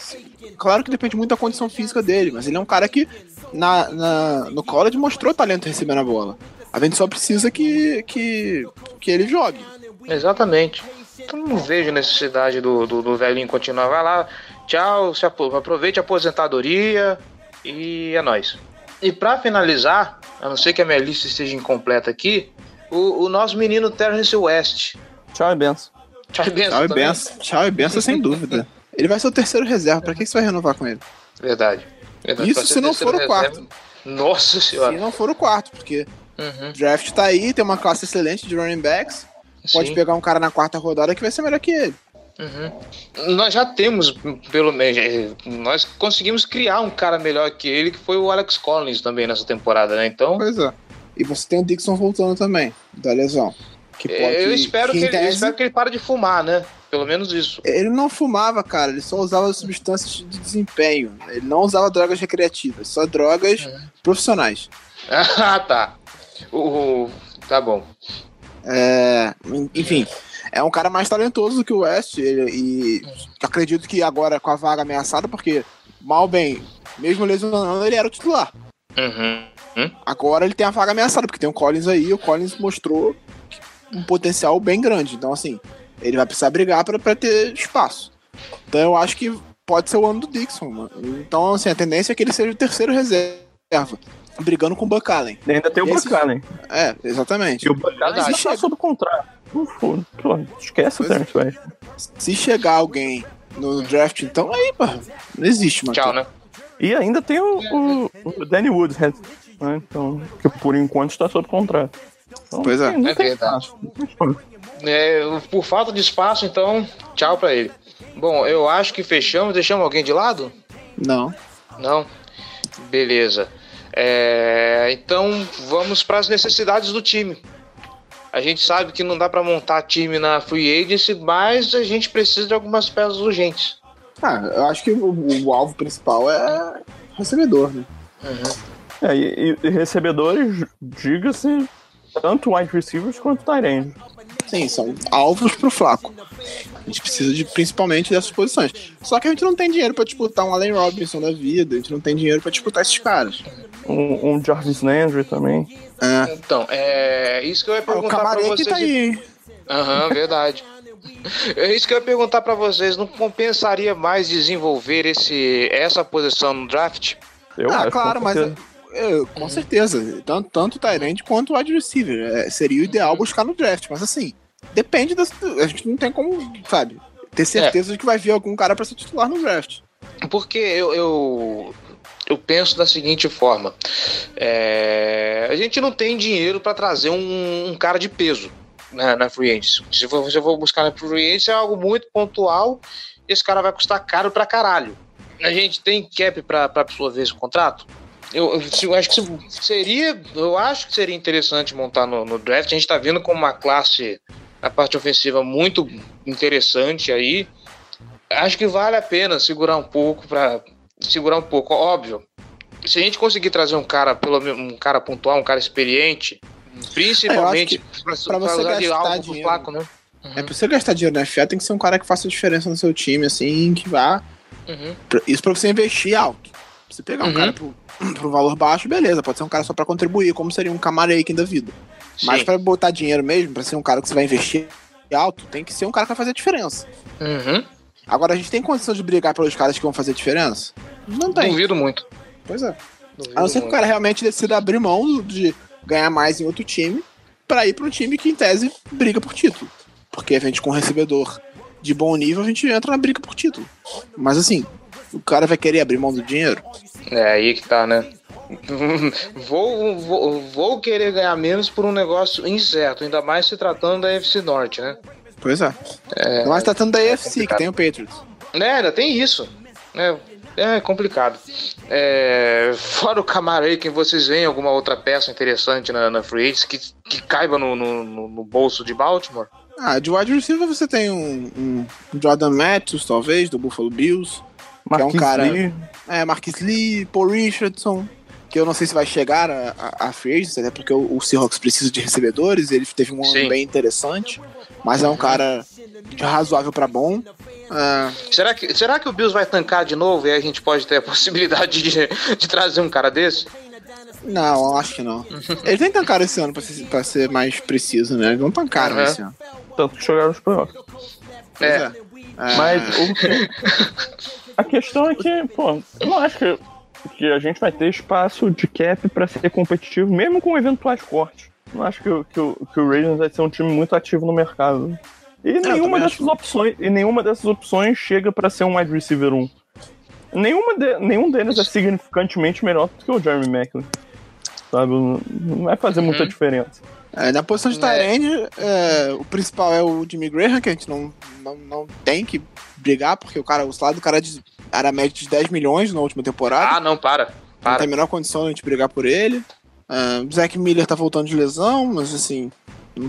claro que depende muito da condição física dele, mas ele é um cara que na, na- no college mostrou talento recebendo a bola. A gente só precisa que, que, que ele jogue. Exatamente. Então não vejo necessidade do, do, do velhinho continuar. Vai lá, tchau, se aproveite a aposentadoria e é nóis. E pra finalizar, a não ser que a minha lista esteja incompleta aqui, o, o nosso menino Terrence West. Tchau e benção. Tchau e benção Tchau e benção. Tchau e benção, sem dúvida. Ele vai ser o terceiro reserva. Pra que você vai renovar com ele? Verdade. Verdade. Isso se não for o reserva- Nossa Se senhora. não for o quarto, porque Uhum, o draft tá aí, tem uma classe excelente de running backs. Pode sim. pegar um cara na quarta rodada que vai ser melhor que ele. Uhum. Nós já temos, pelo menos, eh, nós conseguimos criar um cara melhor que ele, que foi o Alex Collins também nessa temporada, né? Então, Pois é. E você tem o Dixon voltando também, da lesão. Que pode, eu espero que, em ele, eu espero que ele pare de fumar, né? Pelo menos isso. Ele não fumava, cara, ele só usava substâncias de desempenho. Ele não usava drogas recreativas, só drogas profissionais. Ah, tá. O- tá bom. É, enfim, é um cara mais talentoso do que o West. ele- e acredito que agora com a vaga ameaçada, porque mal bem, mesmo lesionando, ele era o titular. Uhum. Agora ele tem a vaga ameaçada, porque tem o Collins aí, e o Collins mostrou um potencial bem grande. Então, assim, ele vai precisar brigar pra ter espaço. Então eu acho que pode ser o ano do Dixon, mano. Então, assim, a tendência é que ele seja o terceiro reserva, brigando com o Buck Allen. E ainda tem o Esse- Buck Allen. É, exatamente. E o Buck Allen Verdade. já tá sob contrato. Pô, pô, esquece o Pois é. Terence West. Se chegar alguém no draft, então aí, pô, não existe, mano. Tchau, né? E ainda tem o, o, o Danny Woodhead, né? Então, que por enquanto está sob contrato. Então, Pois é. não É verdade. É, por falta de espaço, então, tchau pra ele. Bom, eu acho que fechamos. Deixamos alguém de lado? Não. Não? Beleza. É, então vamos para as necessidades do time. A gente sabe que não dá para montar time na free agency, mas a gente precisa de algumas peças urgentes. Ah, eu acho que o, o alvo principal é recebedor, né? É, e, e recebedores, diga-se, tanto wide receivers quanto tight end. Sim, são alvos pro Flaco. A gente precisa de principalmente dessas posições. Só que a gente não tem dinheiro pra disputar um Allen Robinson da vida, a gente não tem dinheiro pra disputar esses caras. Um, um Jarvis Landry também. É. Então, é isso que eu ia o perguntar para Camaré que vocês. tá aí. Aham, verdade. É isso que eu ia perguntar para vocês. Não compensaria mais desenvolver esse, essa posição no draft? Eu ah, acho, claro, mas certeza. é, com certeza. Tanto, tanto o Tyrant quanto o wide receiver. É, seria o ideal buscar no draft, mas assim, depende das. A gente não tem como, sabe, ter certeza de que vai vir algum cara pra ser titular no draft. Porque eu, eu, eu penso da seguinte forma: é, a gente não tem dinheiro para trazer um, um cara de peso na, na free. Se eu for buscar na free é algo muito pontual esse cara vai custar caro pra caralho. A gente tem cap pra absorver esse contrato? Eu, eu, acho que seria, eu acho que seria interessante montar no, no draft. A gente tá vindo com uma classe na parte ofensiva muito interessante aí. Acho que vale a pena segurar um pouco para segurar um pouco, óbvio. Se a gente conseguir trazer um cara, pelo menos um cara pontual, um cara experiente, principalmente pra, pra você usar de gastar algo pro dinheiro. flaco, né? É pra você gastar dinheiro na FA, tem que ser um cara que faça diferença no seu time, assim, que vá. Uhum. pra- Isso pra você investir alto. Você pegar um Uhum. cara pro, pro valor baixo, beleza, pode ser um cara só pra contribuir, como seria um Camarake da vida. Mas Sim. pra botar dinheiro mesmo, pra ser um cara que você vai investir alto, tem que ser um cara que vai fazer diferença. Uhum. Agora, a gente tem condição de brigar pelos caras que vão fazer diferença? Não tem. Duvido muito. Pois é. Duvido A não ser que o cara realmente decida abrir mão de ganhar mais em outro time pra ir pra um time que, em tese, briga por título. Porque a gente, com um recebedor de bom nível, a gente entra na briga por título. Mas assim, o cara vai querer abrir mão do dinheiro? É aí que tá, né? vou, vou, vou querer ganhar menos por um negócio incerto, ainda mais se tratando da FC Norte, né? Pois é. Mas tratando da AFC, que tem o Patriots. É, ainda tem isso. É, é complicado. É, fora o Camara quem vocês veem alguma outra peça interessante na, na Free Agents que, que caiba no, no, no- bolso de Baltimore? Ah, de wide receiver você tem um, um Jordan Matthews, talvez, do Buffalo Bills. Que é um cara- Lee, É, Marquis Lee, Paul Richardson, que eu não sei se vai chegar a, a, a free agency, até porque o, o Seahawks precisa de recebedores, ele teve um ano Sim. bem interessante, mas é um cara de razoável pra bom. Ah, Será que, será que o Bills vai tancar de novo e aí a gente pode ter a possibilidade de, de trazer um cara desse? não, eu acho que não. Eles nem tancaram esse ano, pra ser, pra ser mais preciso, né? Eles não tancaram Aham. esse ano. tanto que chegaram os playoffs. É. é. É, Mas o- a questão é que, pô, eu não acho que, que a gente vai ter espaço de cap pra ser competitivo, mesmo com eventuais cortes. Não acho que, o- que, o- que o Ravens vai ser um time muito ativo no mercado. E nenhuma também dessas acho. opções, e nenhuma dessas opções chega pra ser um wide receiver 1. Nenhuma de- nenhum deles é significantemente melhor do que o Jeremy Macklin. Sabe? Não não vai fazer muita diferença. É, na posição de É. Tyrande, é, o principal é o Jimmy Graham, que a gente não, não, não tem que brigar, porque o cara, o salário do cara é era médio de 10 milhões na última temporada. Ah, não, para. Não Para. tem a menor condição de a gente brigar por ele. O Zack Miller tá voltando de lesão, mas assim, não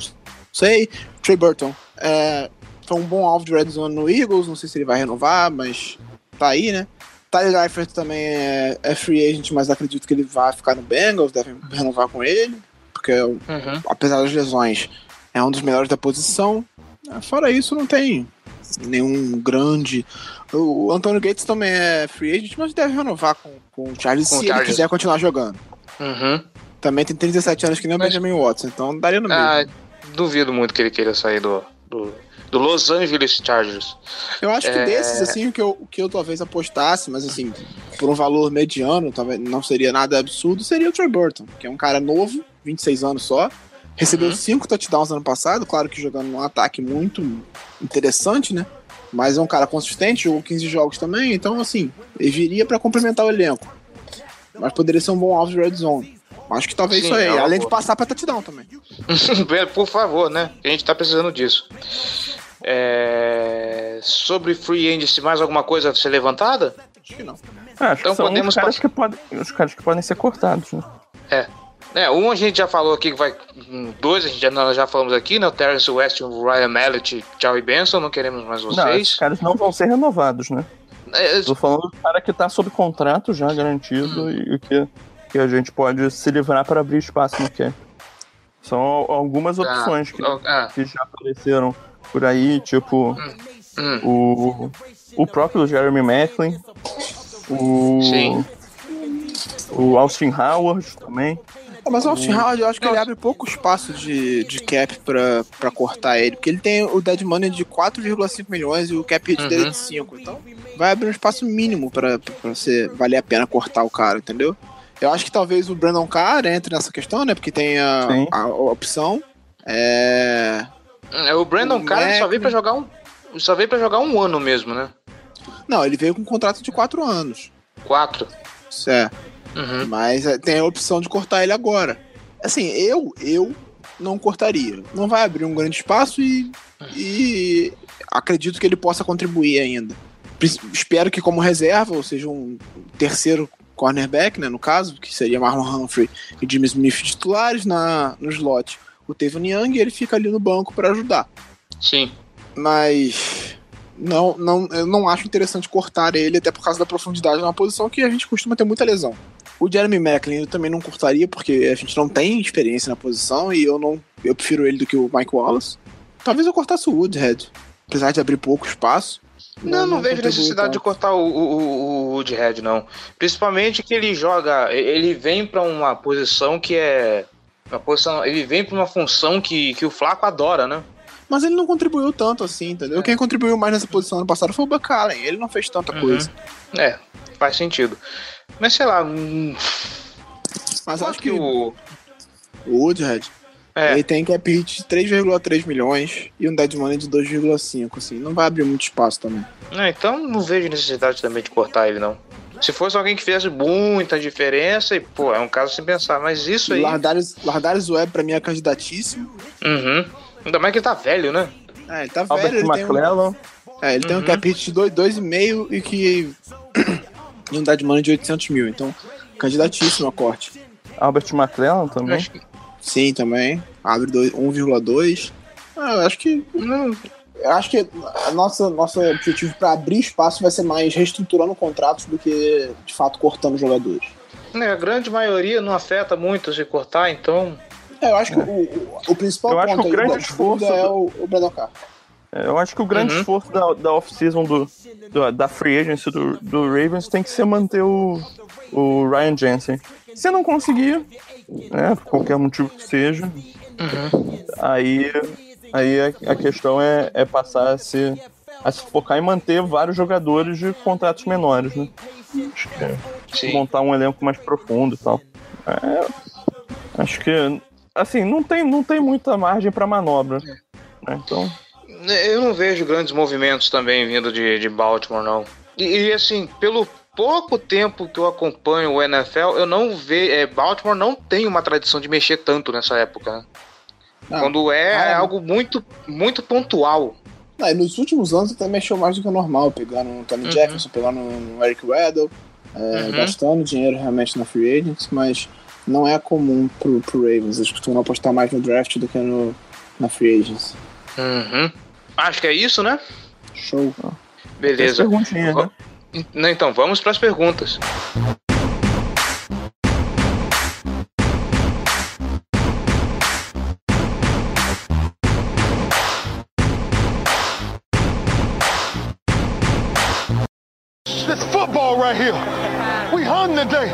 sei. Trey Burton é, foi um bom alvo de red zone no Eagles, não sei se ele vai renovar, mas tá aí, né? Tyler Eifert também é, é free agent, mas acredito que ele vai ficar no Bengals, deve renovar com ele, porque Uhum. apesar das lesões, é um dos melhores da posição. Ah, Fora isso, não tem nenhum grande. O Antônio Gates também é free agent, mas deve renovar com, com o Charles Com o se ele quiser continuar jogando. Uhum. Também tem 37 anos que nem o Mas- Benjamin Watson, então daria no meio. Ah, duvido muito que ele queira sair do, do, do Los Angeles Chargers. eu acho que é- desses, assim, o que, eu, o que eu talvez apostasse, mas assim, por um valor mediano, talvez não seria nada absurdo, seria o Trey Burton, que é um cara novo, 26 anos só. Recebeu Uhum. 5 touchdowns ano passado, claro que jogando num ataque muito interessante, né? Mas é um cara consistente, jogou 15 jogos também, então assim, ele viria pra complementar o elenco. Mas poderia ser um bom alvo de red zone. Acho que talvez Sim, isso aí, é além de boa. passar pra touchdown também. Por favor, né? A gente tá precisando disso. É, Sobre free agency, mais alguma coisa a ser levantada? Acho que não. Ah, acho Então que são podemos os caras que podem, os caras que podem ser cortados, né? É. É, um a gente já falou aqui que vai. hum, Dois a gente já, nós já falamos aqui, né? O Terrence West, o Ryan Mallet, Joey Benson, não queremos mais Não, esses vocês. caras não vão ser renovados, né? É, Tô falando do cara que tá sob contrato já garantido e que, que a gente pode se livrar para abrir espaço no cap. São al- algumas opções que, ah, que já apareceram por aí, tipo hum, o, o próprio Jeremy Macklin, o, Sim. o Austin Howard também. Ah, Mas o Austin Howard, eu acho que ele abre pouco espaço de, de cap pra, pra cortar ele, porque ele tem o dead money de 4,5 milhões e o cap hit dele é Uhum. de 5. Então vai abrir um espaço mínimo pra, pra você valer a pena cortar o cara, entendeu? Eu acho que talvez o Brandon Carr entre nessa questão, né? Porque tem a, a, a opção. É. É, o Brandon O Carter só Mac- veio pra jogar um. Só veio pra jogar um ano mesmo, né? Não, ele veio com um contrato de 4 anos. Quatro. Isso é. Uhum. Mas é, tem a opção de cortar ele agora. Assim, eu, eu não cortaria. Não vai abrir um grande espaço e, e acredito que ele possa contribuir ainda. Espero que como reserva, ou seja, um terceiro cornerback, né, no caso, que seria Marlon Humphrey e Jimmy Smith titulares na, no slot. O Tevin Young, ele fica ali no banco para ajudar. Sim. Mas não, não, eu não acho interessante cortar ele, até por causa da profundidade numa posição que a gente costuma ter muita lesão. O Jeremy Macklin eu também não cortaria, porque a gente não tem experiência na posição e eu não eu prefiro ele do que o Mike Wallace. Talvez eu cortasse o Woodhead, apesar de abrir pouco espaço. Não, não, vejo contribui necessidade de cortar o, o, o Woodhead, não. Principalmente que ele joga, ele vem pra uma posição que é. Uma posição, ele vem pra uma função que, que o Flaco adora, né? Mas ele não contribuiu tanto assim, entendeu? Quem contribuiu mais nessa posição ano passado foi o Buck Allen. Ele não fez tanta Uhum. coisa. É, faz sentido. Mas sei lá, hum, Mas acho acho que que o o. Woodhead, É, ele tem cap hit de 3,3 milhões e um dead money de 2,5, assim. Não vai abrir muito espaço também. né, então não vejo necessidade também de cortar ele, não. Se fosse alguém que fizesse muita diferença, e, pô, é um caso sem pensar. Mas isso aí. Lardarius, Lardarius Webb, pra mim, é candidatíssimo. Uhum. Ainda mais que ele tá velho, né? É, ele tá velho, Albert ele tem, um, McClellan. é, ele tem um Uhum. cap hit de dois- 2,5 e que. e um dead money de 800 mil. Então, candidatíssimo a corte. Albert McClellan também. Acho que- Sim, também. Abre dois- 1,2. Ah, eu acho que. não- eu acho que a nossa, nosso objetivo para abrir espaço vai ser mais reestruturando contratos do que, de fato, cortando jogadores. né, a grande maioria não afeta muito se cortar, então. É, eu acho que o, o, o principal Eu acho ponto que o grande da disputa esforço é do- o, o Brandon Carr. É, Eu acho que o grande Uhum. esforço da, da off-season do, do- da free agency do, do Ravens tem que ser manter o, o Ryan Jensen. Se não conseguir, né, por qualquer motivo que seja, aí, aí a, a questão é, é passar a se, a se focar em manter vários jogadores de contratos menores, né? Acho que é montar um elenco mais profundo e tal. É, acho que, assim, não tem, não tem muita margem para manobra. né? Então, Eu não vejo grandes movimentos também vindo de, de Baltimore, não. E, e, assim, pelo pouco tempo que eu acompanho o NFL, eu não vejo. É, Baltimore não tem uma tradição de mexer tanto nessa época, né? Não. Quando é, Ah, é não. algo muito, muito pontual. E nos últimos anos até mexeu mais do que o normal, pegando o Tony Uhum. Jefferson, pegando o Eric Weddle, é, Uhum. gastando dinheiro realmente na Free Agents, mas não é comum pro, pro Ravens. Eles costumam apostar mais no draft do que no, na Free Agents. Uhum. Acho que é isso, né? Show. Beleza. perguntinha, né? Então, vamos para as perguntas. This football right here. We hung today.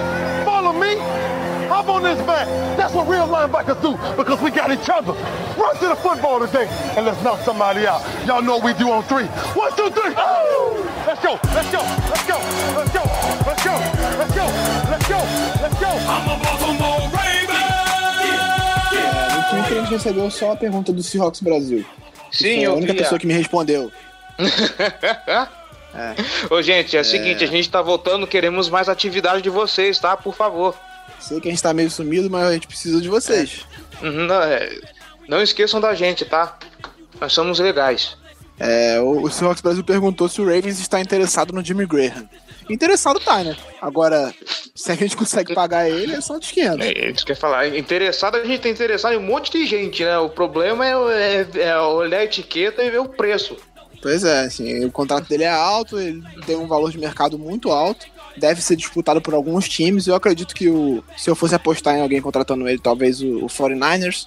Follow me. Hop on this back. That's what real linebackers do because we got each other. Run to the football today and let's knock somebody out. Y'all know what we do on three. One, two, three. Oh! Let's go. Let's go. Let's go. Let's go. Let's go. Let's go. Let's go. Let's go. I'm a Baltimore É, no Twitter a gente recebeu só a pergunta do Seahawks Brasil. Sim, Foi a única pessoa que me respondeu. Ô, gente, é o seguinte, a gente tá voltando, queremos mais atividade de vocês, tá? Por favor. Sei que a gente tá meio sumido, mas a gente precisa de vocês. Uhum, Não, é, não esqueçam da gente, tá? Nós somos legais. É, o, o Seahawks Brasil perguntou se o Ravens está interessado no Jimmy Graham. Interessado tá, né? Agora, se a gente consegue pagar ele, é só de 500. É, isso que eu ia falar. Interessado, a gente tá interessado em um monte de gente, né? O problema é, é- é olhar a etiqueta e ver o preço. Pois é, assim, o contrato dele é alto, ele tem um valor de mercado muito alto, deve ser disputado por alguns times. Eu acredito que o, se eu fosse apostar em alguém contratando ele, talvez o, o 49ers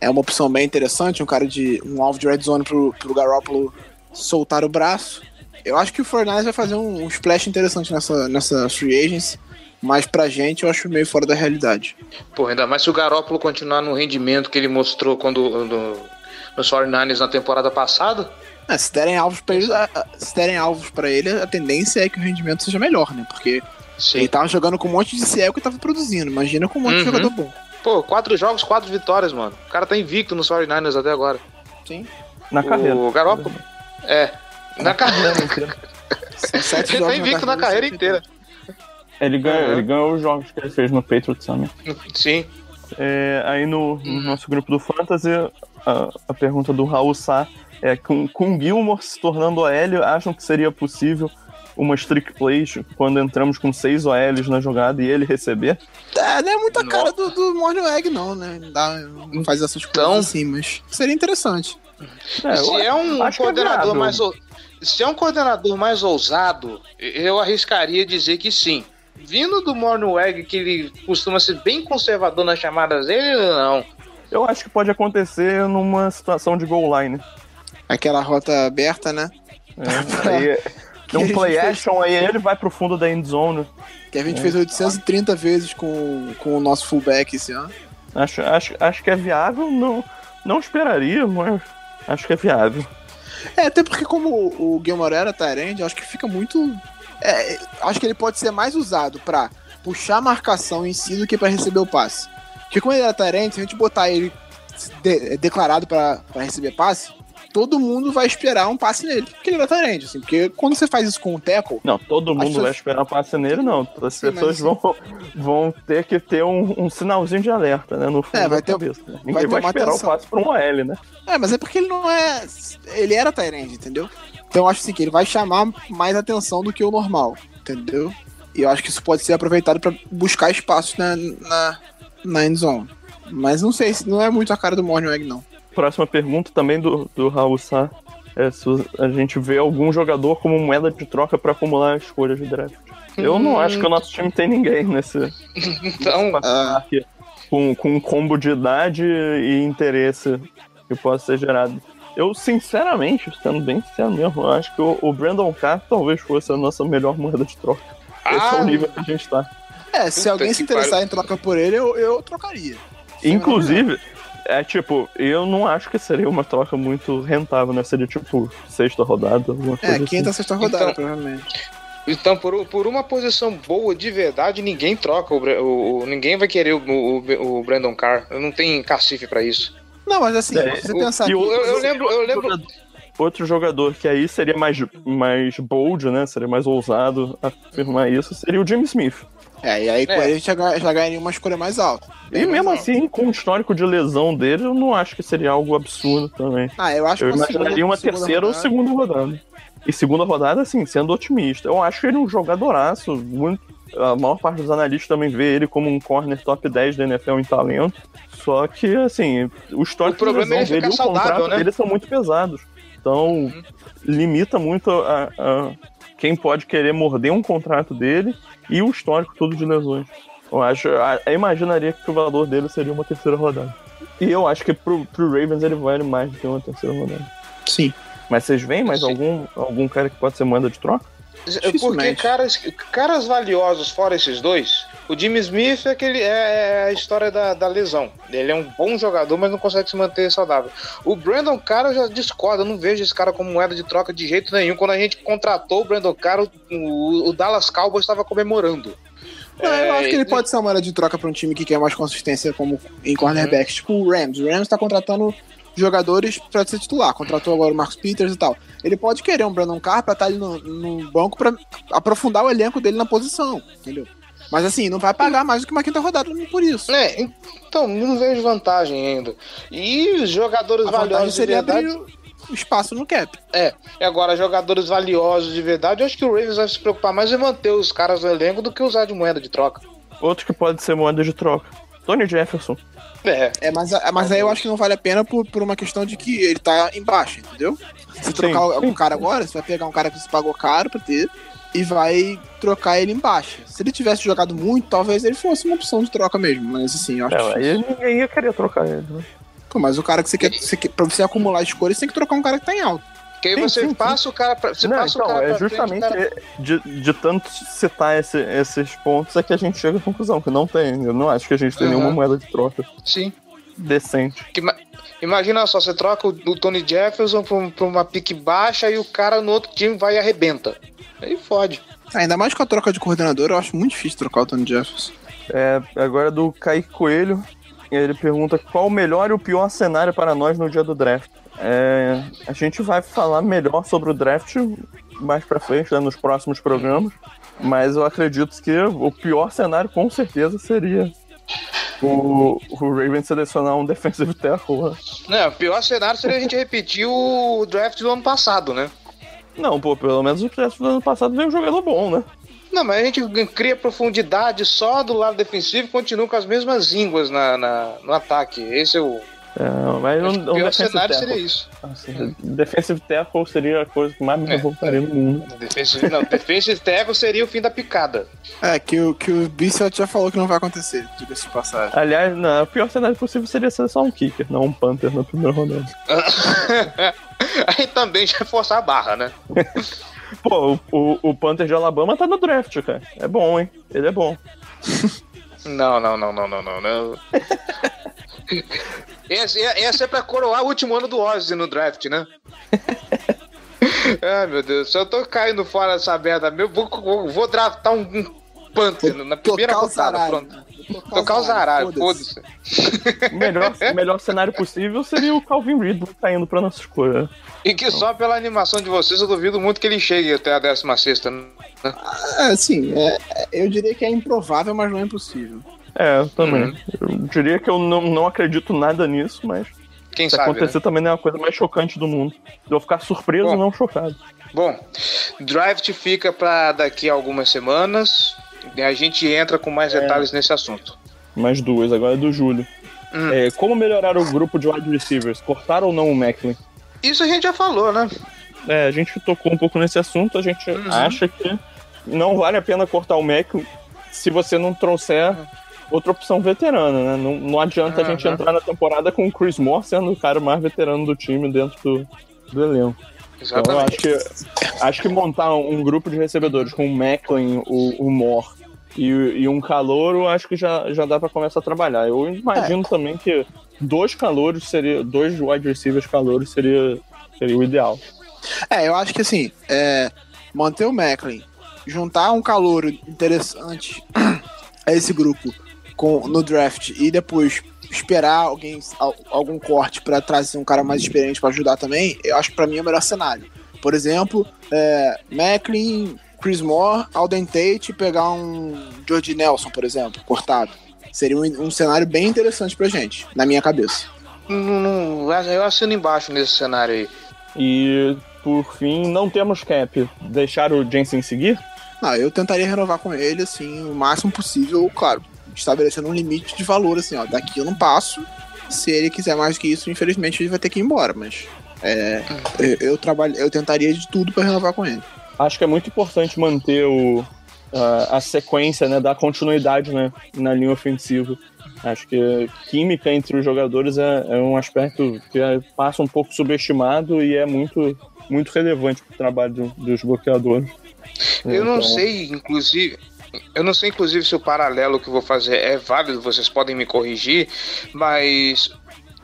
é uma opção bem interessante, um cara de um alvo de red zone pro, pro Garoppolo soltar o braço. Eu acho que o 49ers vai fazer um, um splash interessante nessa, nessa free agency, mas pra gente eu acho meio fora da realidade. Pô, ainda mais se o Garópolo continuar no rendimento que ele mostrou quando no, nos 49ers na temporada passada. É, se derem alvos para ele, a- a- se derem alvos para ele, a tendência é que o rendimento seja melhor, né? Porque ele Sim. tava jogando com um monte de Ciel que tava produzindo. Imagina com um monte de Uhum. jogador bom. Pô, quatro jogos, quatro vitórias, mano. O cara tá invicto nos 49ers até agora. Sim. Na carreira. O Garópolo. É. Na carreira. São sete Ele jogos tá invicto na carreira inteira. Ele ganhou, Uhum. ele ganhou os jogos que ele fez no Patriots também. Sim. É, aí no, no nosso grupo do Fantasy, a, a pergunta do Raul Sá é: com, com Gilmore se tornando OL, acham que seria possível uma streak plays quando entramos com seis OLs na jogada e ele receber? É, não é muita cara do, do Morning Egg, não, né? Não, dá, não faz essas coisas Então- assim, mas seria interessante. É, se é um é coordenador viável. mais se é um coordenador mais ousado, eu arriscaria dizer que sim. Vindo do Mornweg, que ele costuma ser bem conservador nas chamadas dele, não. Eu acho que pode acontecer numa situação de goal line. Aquela rota aberta, né? É, aí, um play fez- action, aí ele vai pro fundo da end zone. Que a gente É. fez 830 vezes com, com o nosso fullback esse ano. Acho, acho, acho que é viável, não, não esperaria, mas acho que é viável. É, até porque como o, o Gilmore era Tyrande, acho que fica muito. é, acho que ele pode ser mais usado pra puxar a marcação em si do que pra receber o passe. Porque como ele era Tyrande, se a gente botar ele de- declarado pra pra receber passe, todo mundo vai esperar um passe nele. Porque ele era Tyrande, assim. Porque quando você faz isso com o tackle, Não, todo mundo pessoas- vai esperar passe nele, não. As Sim, pessoas mas- vão, vão ter que ter um, um sinalzinho de alerta, né? No fundo É, vai da ter- cabeça. né? vai Ninguém vai, uma esperar atenção. o passe pra um OL, né? É, mas é porque ele não é. Ele era Tyrande, entendeu? Então eu acho assim que ele vai chamar mais atenção do que o normal, entendeu? E eu acho que isso pode ser aproveitado pra buscar espaço na, na, na end zone. Mas não sei se não é muito a cara do Morning Egg, não. Próxima pergunta também do, do Raul Sá. É se a gente vê algum jogador como moeda de troca pra acumular escolhas de draft. Eu não acho que o nosso time tem ninguém nesse, Então, Ah, aqui, com, com um combo de idade e interesse que possa ser gerado. Eu, sinceramente, sendo bem sincero mesmo, eu acho que o, o Brandon Carr talvez fosse a nossa melhor moeda de troca. Esse é Ah. o nível que a gente tá. é, se Puta alguém se interessar em troca por ele, eu, eu trocaria. Inclusive, é tipo, eu não acho que seria uma troca muito rentável, né? Seria tipo sexta rodada, alguma coisa É, assim. quinta, sexta rodada, Então- provavelmente. então por, por uma posição boa de verdade, ninguém troca o, o- o- ninguém vai querer o, o, o Brandon Carr. Não tem cacife pra isso. Não, mas assim, É, você o- pensar que. o- Eu, eu lembro, eu lembro. Outro jogador que aí seria mais, mais bold, né? Seria mais ousado afirmar isso, seria o Jimmy Smith. É, e aí com É. ele a gente já, ganha- já ganharia uma escolha mais alta. E mesmo alta. assim, com o histórico de lesão dele, eu não acho que seria algo absurdo também. Ah, eu acho Eu que uma imaginaria segunda- uma terceira ou segunda rodada. E segunda rodada, assim, sendo otimista. Eu acho ele um jogadoraço. Muito, a maior parte dos analistas também vê ele como um corner top 10 da NFL em talento. Só que, assim, o histórico O problema de é lesão ele dele e o saudável, contrato né? dele são muito pesados. Então, limita muito a, a quem pode querer morder um contrato dele e o histórico todo de lesões. Eu acho, a- eu imaginaria que o valor dele seria uma terceira rodada. E eu acho que pro, pro Ravens ele vale mais do que uma terceira rodada. Sim. Mas vocês veem mais Sim. algum, algum cara que pode ser moeda de troca? Porque caras, caras valiosos fora esses dois, o Jimmy Smith é, aquele, é, é a história da, da lesão. Ele é um bom jogador, mas não consegue se manter saudável. O Brandon Carr eu já discordo, eu não vejo esse cara como moeda de troca de jeito nenhum. Quando a gente contratou o Brandon Carr, o, o- Dallas Cowboys estava comemorando. Não, eu É, acho que ele pode ser uma moeda de troca pra um time que quer mais consistência como em cornerbacks, tipo o Rams. O Rams tá contratando jogadores pra ser titular. Contratou agora o Marcus Peters e tal. Ele pode querer um Brandon Carr pra estar ali no, no banco pra aprofundar o elenco dele na posição, entendeu? Mas assim, não vai pagar mais do que uma quinta rodada por isso. É, então, não vejo vantagem ainda. E os jogadores A vantagem valiosos de seria verdade. abrir espaço no cap. É, e agora jogadores valiosos de verdade, eu acho que o Ravens vai se preocupar mais em manter os caras no elenco do que usar de moeda de troca. Outro que pode ser moeda de troca. Tony Jefferson. É, É, mas, mas aí eu acho que não vale a pena por, por uma questão de que ele tá embaixo, entendeu? Se trocar sim. um cara agora, você vai pegar um cara que você pagou caro pra ter e vai trocar ele em baixa. Se ele tivesse jogado muito, talvez ele fosse uma opção de troca mesmo. Mas assim, eu acho É, difícil. aí ninguém ia querer trocar ele, né? Pô, mas o cara que você quer, você quer. Pra você acumular escolhas, você tem que trocar um cara que tá em alta. porque aí Sim, você sim, passa o cara pra. Você Não, passa então, o cara é justamente cara- de, de tanto citar esse- esses pontos é que a gente chega à conclusão que não tem. Eu não acho que a gente tem Uhum. nenhuma moeda de troca Sim. decente. Que Imagina só, você troca o, o Tony Jefferson pra, um- pra uma pique baixa e o cara no outro time vai e arrebenta. Aí fode. Ainda mais com a troca de coordenador, eu acho muito difícil trocar o Tony Jefferson. É, agora do Kaique Coelho, ele pergunta qual o melhor e o pior cenário para nós no dia do draft. É, a gente vai falar melhor sobre o draft mais pra frente, né, nos próximos programas, mas eu acredito que o pior cenário com certeza seria o, o Ravens selecionar um defensive tackle. né? Não, o pior cenário seria a gente repetir o draft do ano passado, né? Não, pô, pelo menos o draft do ano passado veio um jogador bom, né? Não, mas a gente cria profundidade só do lado defensivo e continua com as mesmas ínguas na, na- no ataque. Esse é o, É, mas um, um defensive cenário tackle. seria isso. Nossa, defensive tackle seria a coisa que mais me É. revoltaria no mundo. Defensive, não, defensive tackle seria o fim da picada. É, que, o- que o Bissell já falou que não vai acontecer, diga-se de passagem. Aliás, não, o pior cenário possível seria ser só um kicker, não um Panther na primeira rodada. Aí também já é forçar a barra, né? Pô, o, o, o Panther de Alabama tá no draft, cara. É bom, hein? Ele é bom. Não, não, não, não, não, não. não. Esse, esse é pra coroar o último ano do Ozzy no draft, né? Ai, meu Deus, se eu tô caindo fora dessa merda, meu, vou, vou, vou draftar um, um Panther na primeira rodada, pronto. Tocar o zaralho, foda-se. O melhor, o melhor cenário possível seria o Calvin Ridley caindo pra nossa escolha. E que só pela animação de vocês eu duvido muito que ele chegue até a 16 né? É, sim, é, é, eu diria que é improvável, mas não é impossível. É, eu também. Uhum. Eu diria que eu não, não acredito nada nisso, mas Quem se sabe, acontecer né? também não é a coisa mais chocante do mundo. Eu vou ficar surpreso, Bom. não chocado. Bom, draft fica pra daqui a algumas semanas e a gente entra com mais detalhes nesse assunto. Mais duas, agora é do Júlio. Hum. É, como melhorar o grupo de wide receivers? Cortar ou não o Macklin? Isso a gente já falou, né? É, a gente tocou um pouco nesse assunto, a gente Uhum. acha que não vale a pena cortar o Macklin se você não trouxer outra opção veterana, né? Não, não adianta a gente Uhum. entrar na temporada com o Chris Moore sendo o cara mais veterano do time dentro do, do elenco. Então eu acho que, acho que montar um grupo de recebedores com o Macklin, o, o Moore e, e um calouro, acho que já, já dá pra começar a trabalhar. Eu imagino também que dois calouros seria. Dois wide receivers calouros seria, seria o ideal. É, eu acho que assim, é, manter o Macklin, juntar um calouro interessante a esse grupo com, no draft e depois esperar alguém, al- algum corte pra trazer um cara mais experiente pra ajudar também, eu acho que pra mim é o melhor cenário. Por exemplo, é, Macklin, Chris Moore, Alden Tate e pegar um George Nelson, por exemplo, cortado. Seria um, um cenário bem interessante pra gente, na minha cabeça. Não, não, eu assino embaixo nesse cenário aí. E por fim, não temos cap. Deixar o Jensen seguir? Não, eu tentaria renovar com ele, assim, o máximo possível, claro, estabelecendo um limite de valor, assim, ó, daqui eu não passo. Se ele quiser mais que isso, infelizmente ele vai ter que ir embora, mas é, eu, eu trabalho, eu tentaria de tudo pra renovar com ele. Acho que é muito importante manter o, a, a sequência, né, dar continuidade né, na linha ofensiva. Acho que química entre os jogadores é, é um aspecto que é- passa um pouco subestimado e é muito, muito relevante para o trabalho do- dos bloqueadores. Eu não Então, sei, inclusive. Eu não sei, inclusive, se o paralelo que vou fazer é válido, vocês podem me corrigir, mas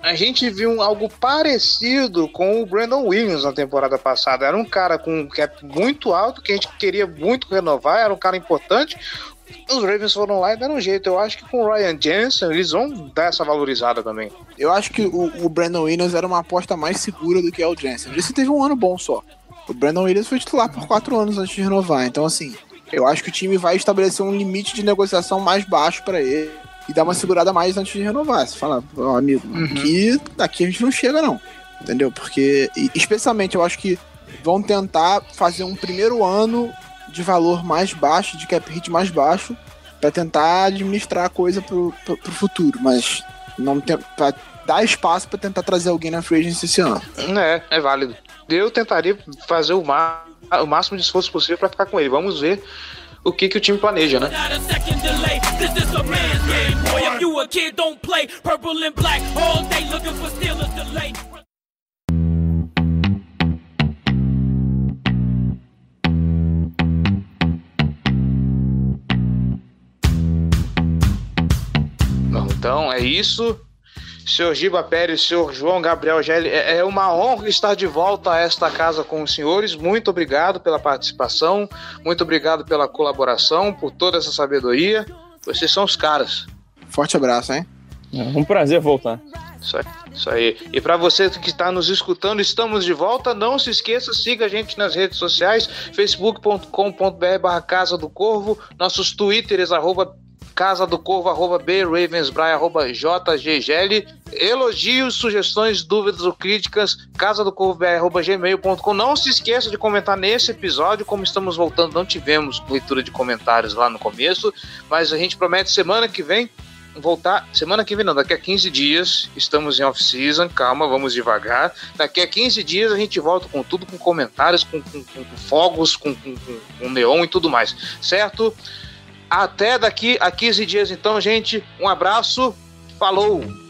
a gente viu algo parecido com o Brandon Williams na temporada passada. Era um cara com um cap muito alto, que a gente queria muito renovar, era um cara importante. Os Ravens foram lá e deram um jeito. Eu acho que com o Ryan Jensen eles vão dar essa valorizada também. Eu acho que o, o Brandon Williams era uma aposta mais segura do que o Jensen. Esse teve um ano bom só. O Brandon Williams foi titular por quatro anos antes de renovar. Então, assim, eu acho que o time vai estabelecer um limite de negociação mais baixo pra ele e dar uma segurada mais antes de renovar. Você fala, ó, amigo, aqui, aqui a gente não chega, não. Entendeu? Porque, especialmente, eu acho que vão tentar fazer um primeiro ano de valor mais baixo, de cap hit mais baixo, pra tentar administrar a coisa pro, pro, pro futuro. Mas não tem, pra dar espaço pra tentar trazer alguém na free agency esse ano. É, é válido. Eu tentaria fazer o, má- o máximo de esforço possível pra ficar com ele. Vamos ver o que, que o time planeja, né? Então é isso. Senhor Giba Pérez, senhor João Gabriel Gelli, é é uma honra estar de volta a esta casa com os senhores. Muito obrigado pela participação, muito obrigado pela colaboração, por toda essa sabedoria. Vocês são os caras. Forte abraço, hein? É um prazer voltar. Isso aí. Isso aí. E para você que está nos escutando, estamos de volta. Não se esqueça, siga a gente nas redes sociais, facebook.com.br barra Casa do Corvo, nossos twitters, arroba casa do corvo, arroba bravensbry, arroba jggl. Elogios, sugestões, dúvidas ou críticas, casa do corvo, gmail.com. Não se esqueça de comentar nesse episódio, como estamos voltando, não tivemos leitura de comentários lá no começo, mas a gente promete semana que vem voltar semana que vem, não, daqui a 15 dias, estamos em off-season, calma, vamos devagar. Daqui a 15 dias a gente volta com tudo, com comentários, com, com, com fogos, com, com, com neon e tudo mais, certo? Até daqui a 15 dias, então, gente. Um abraço, falou!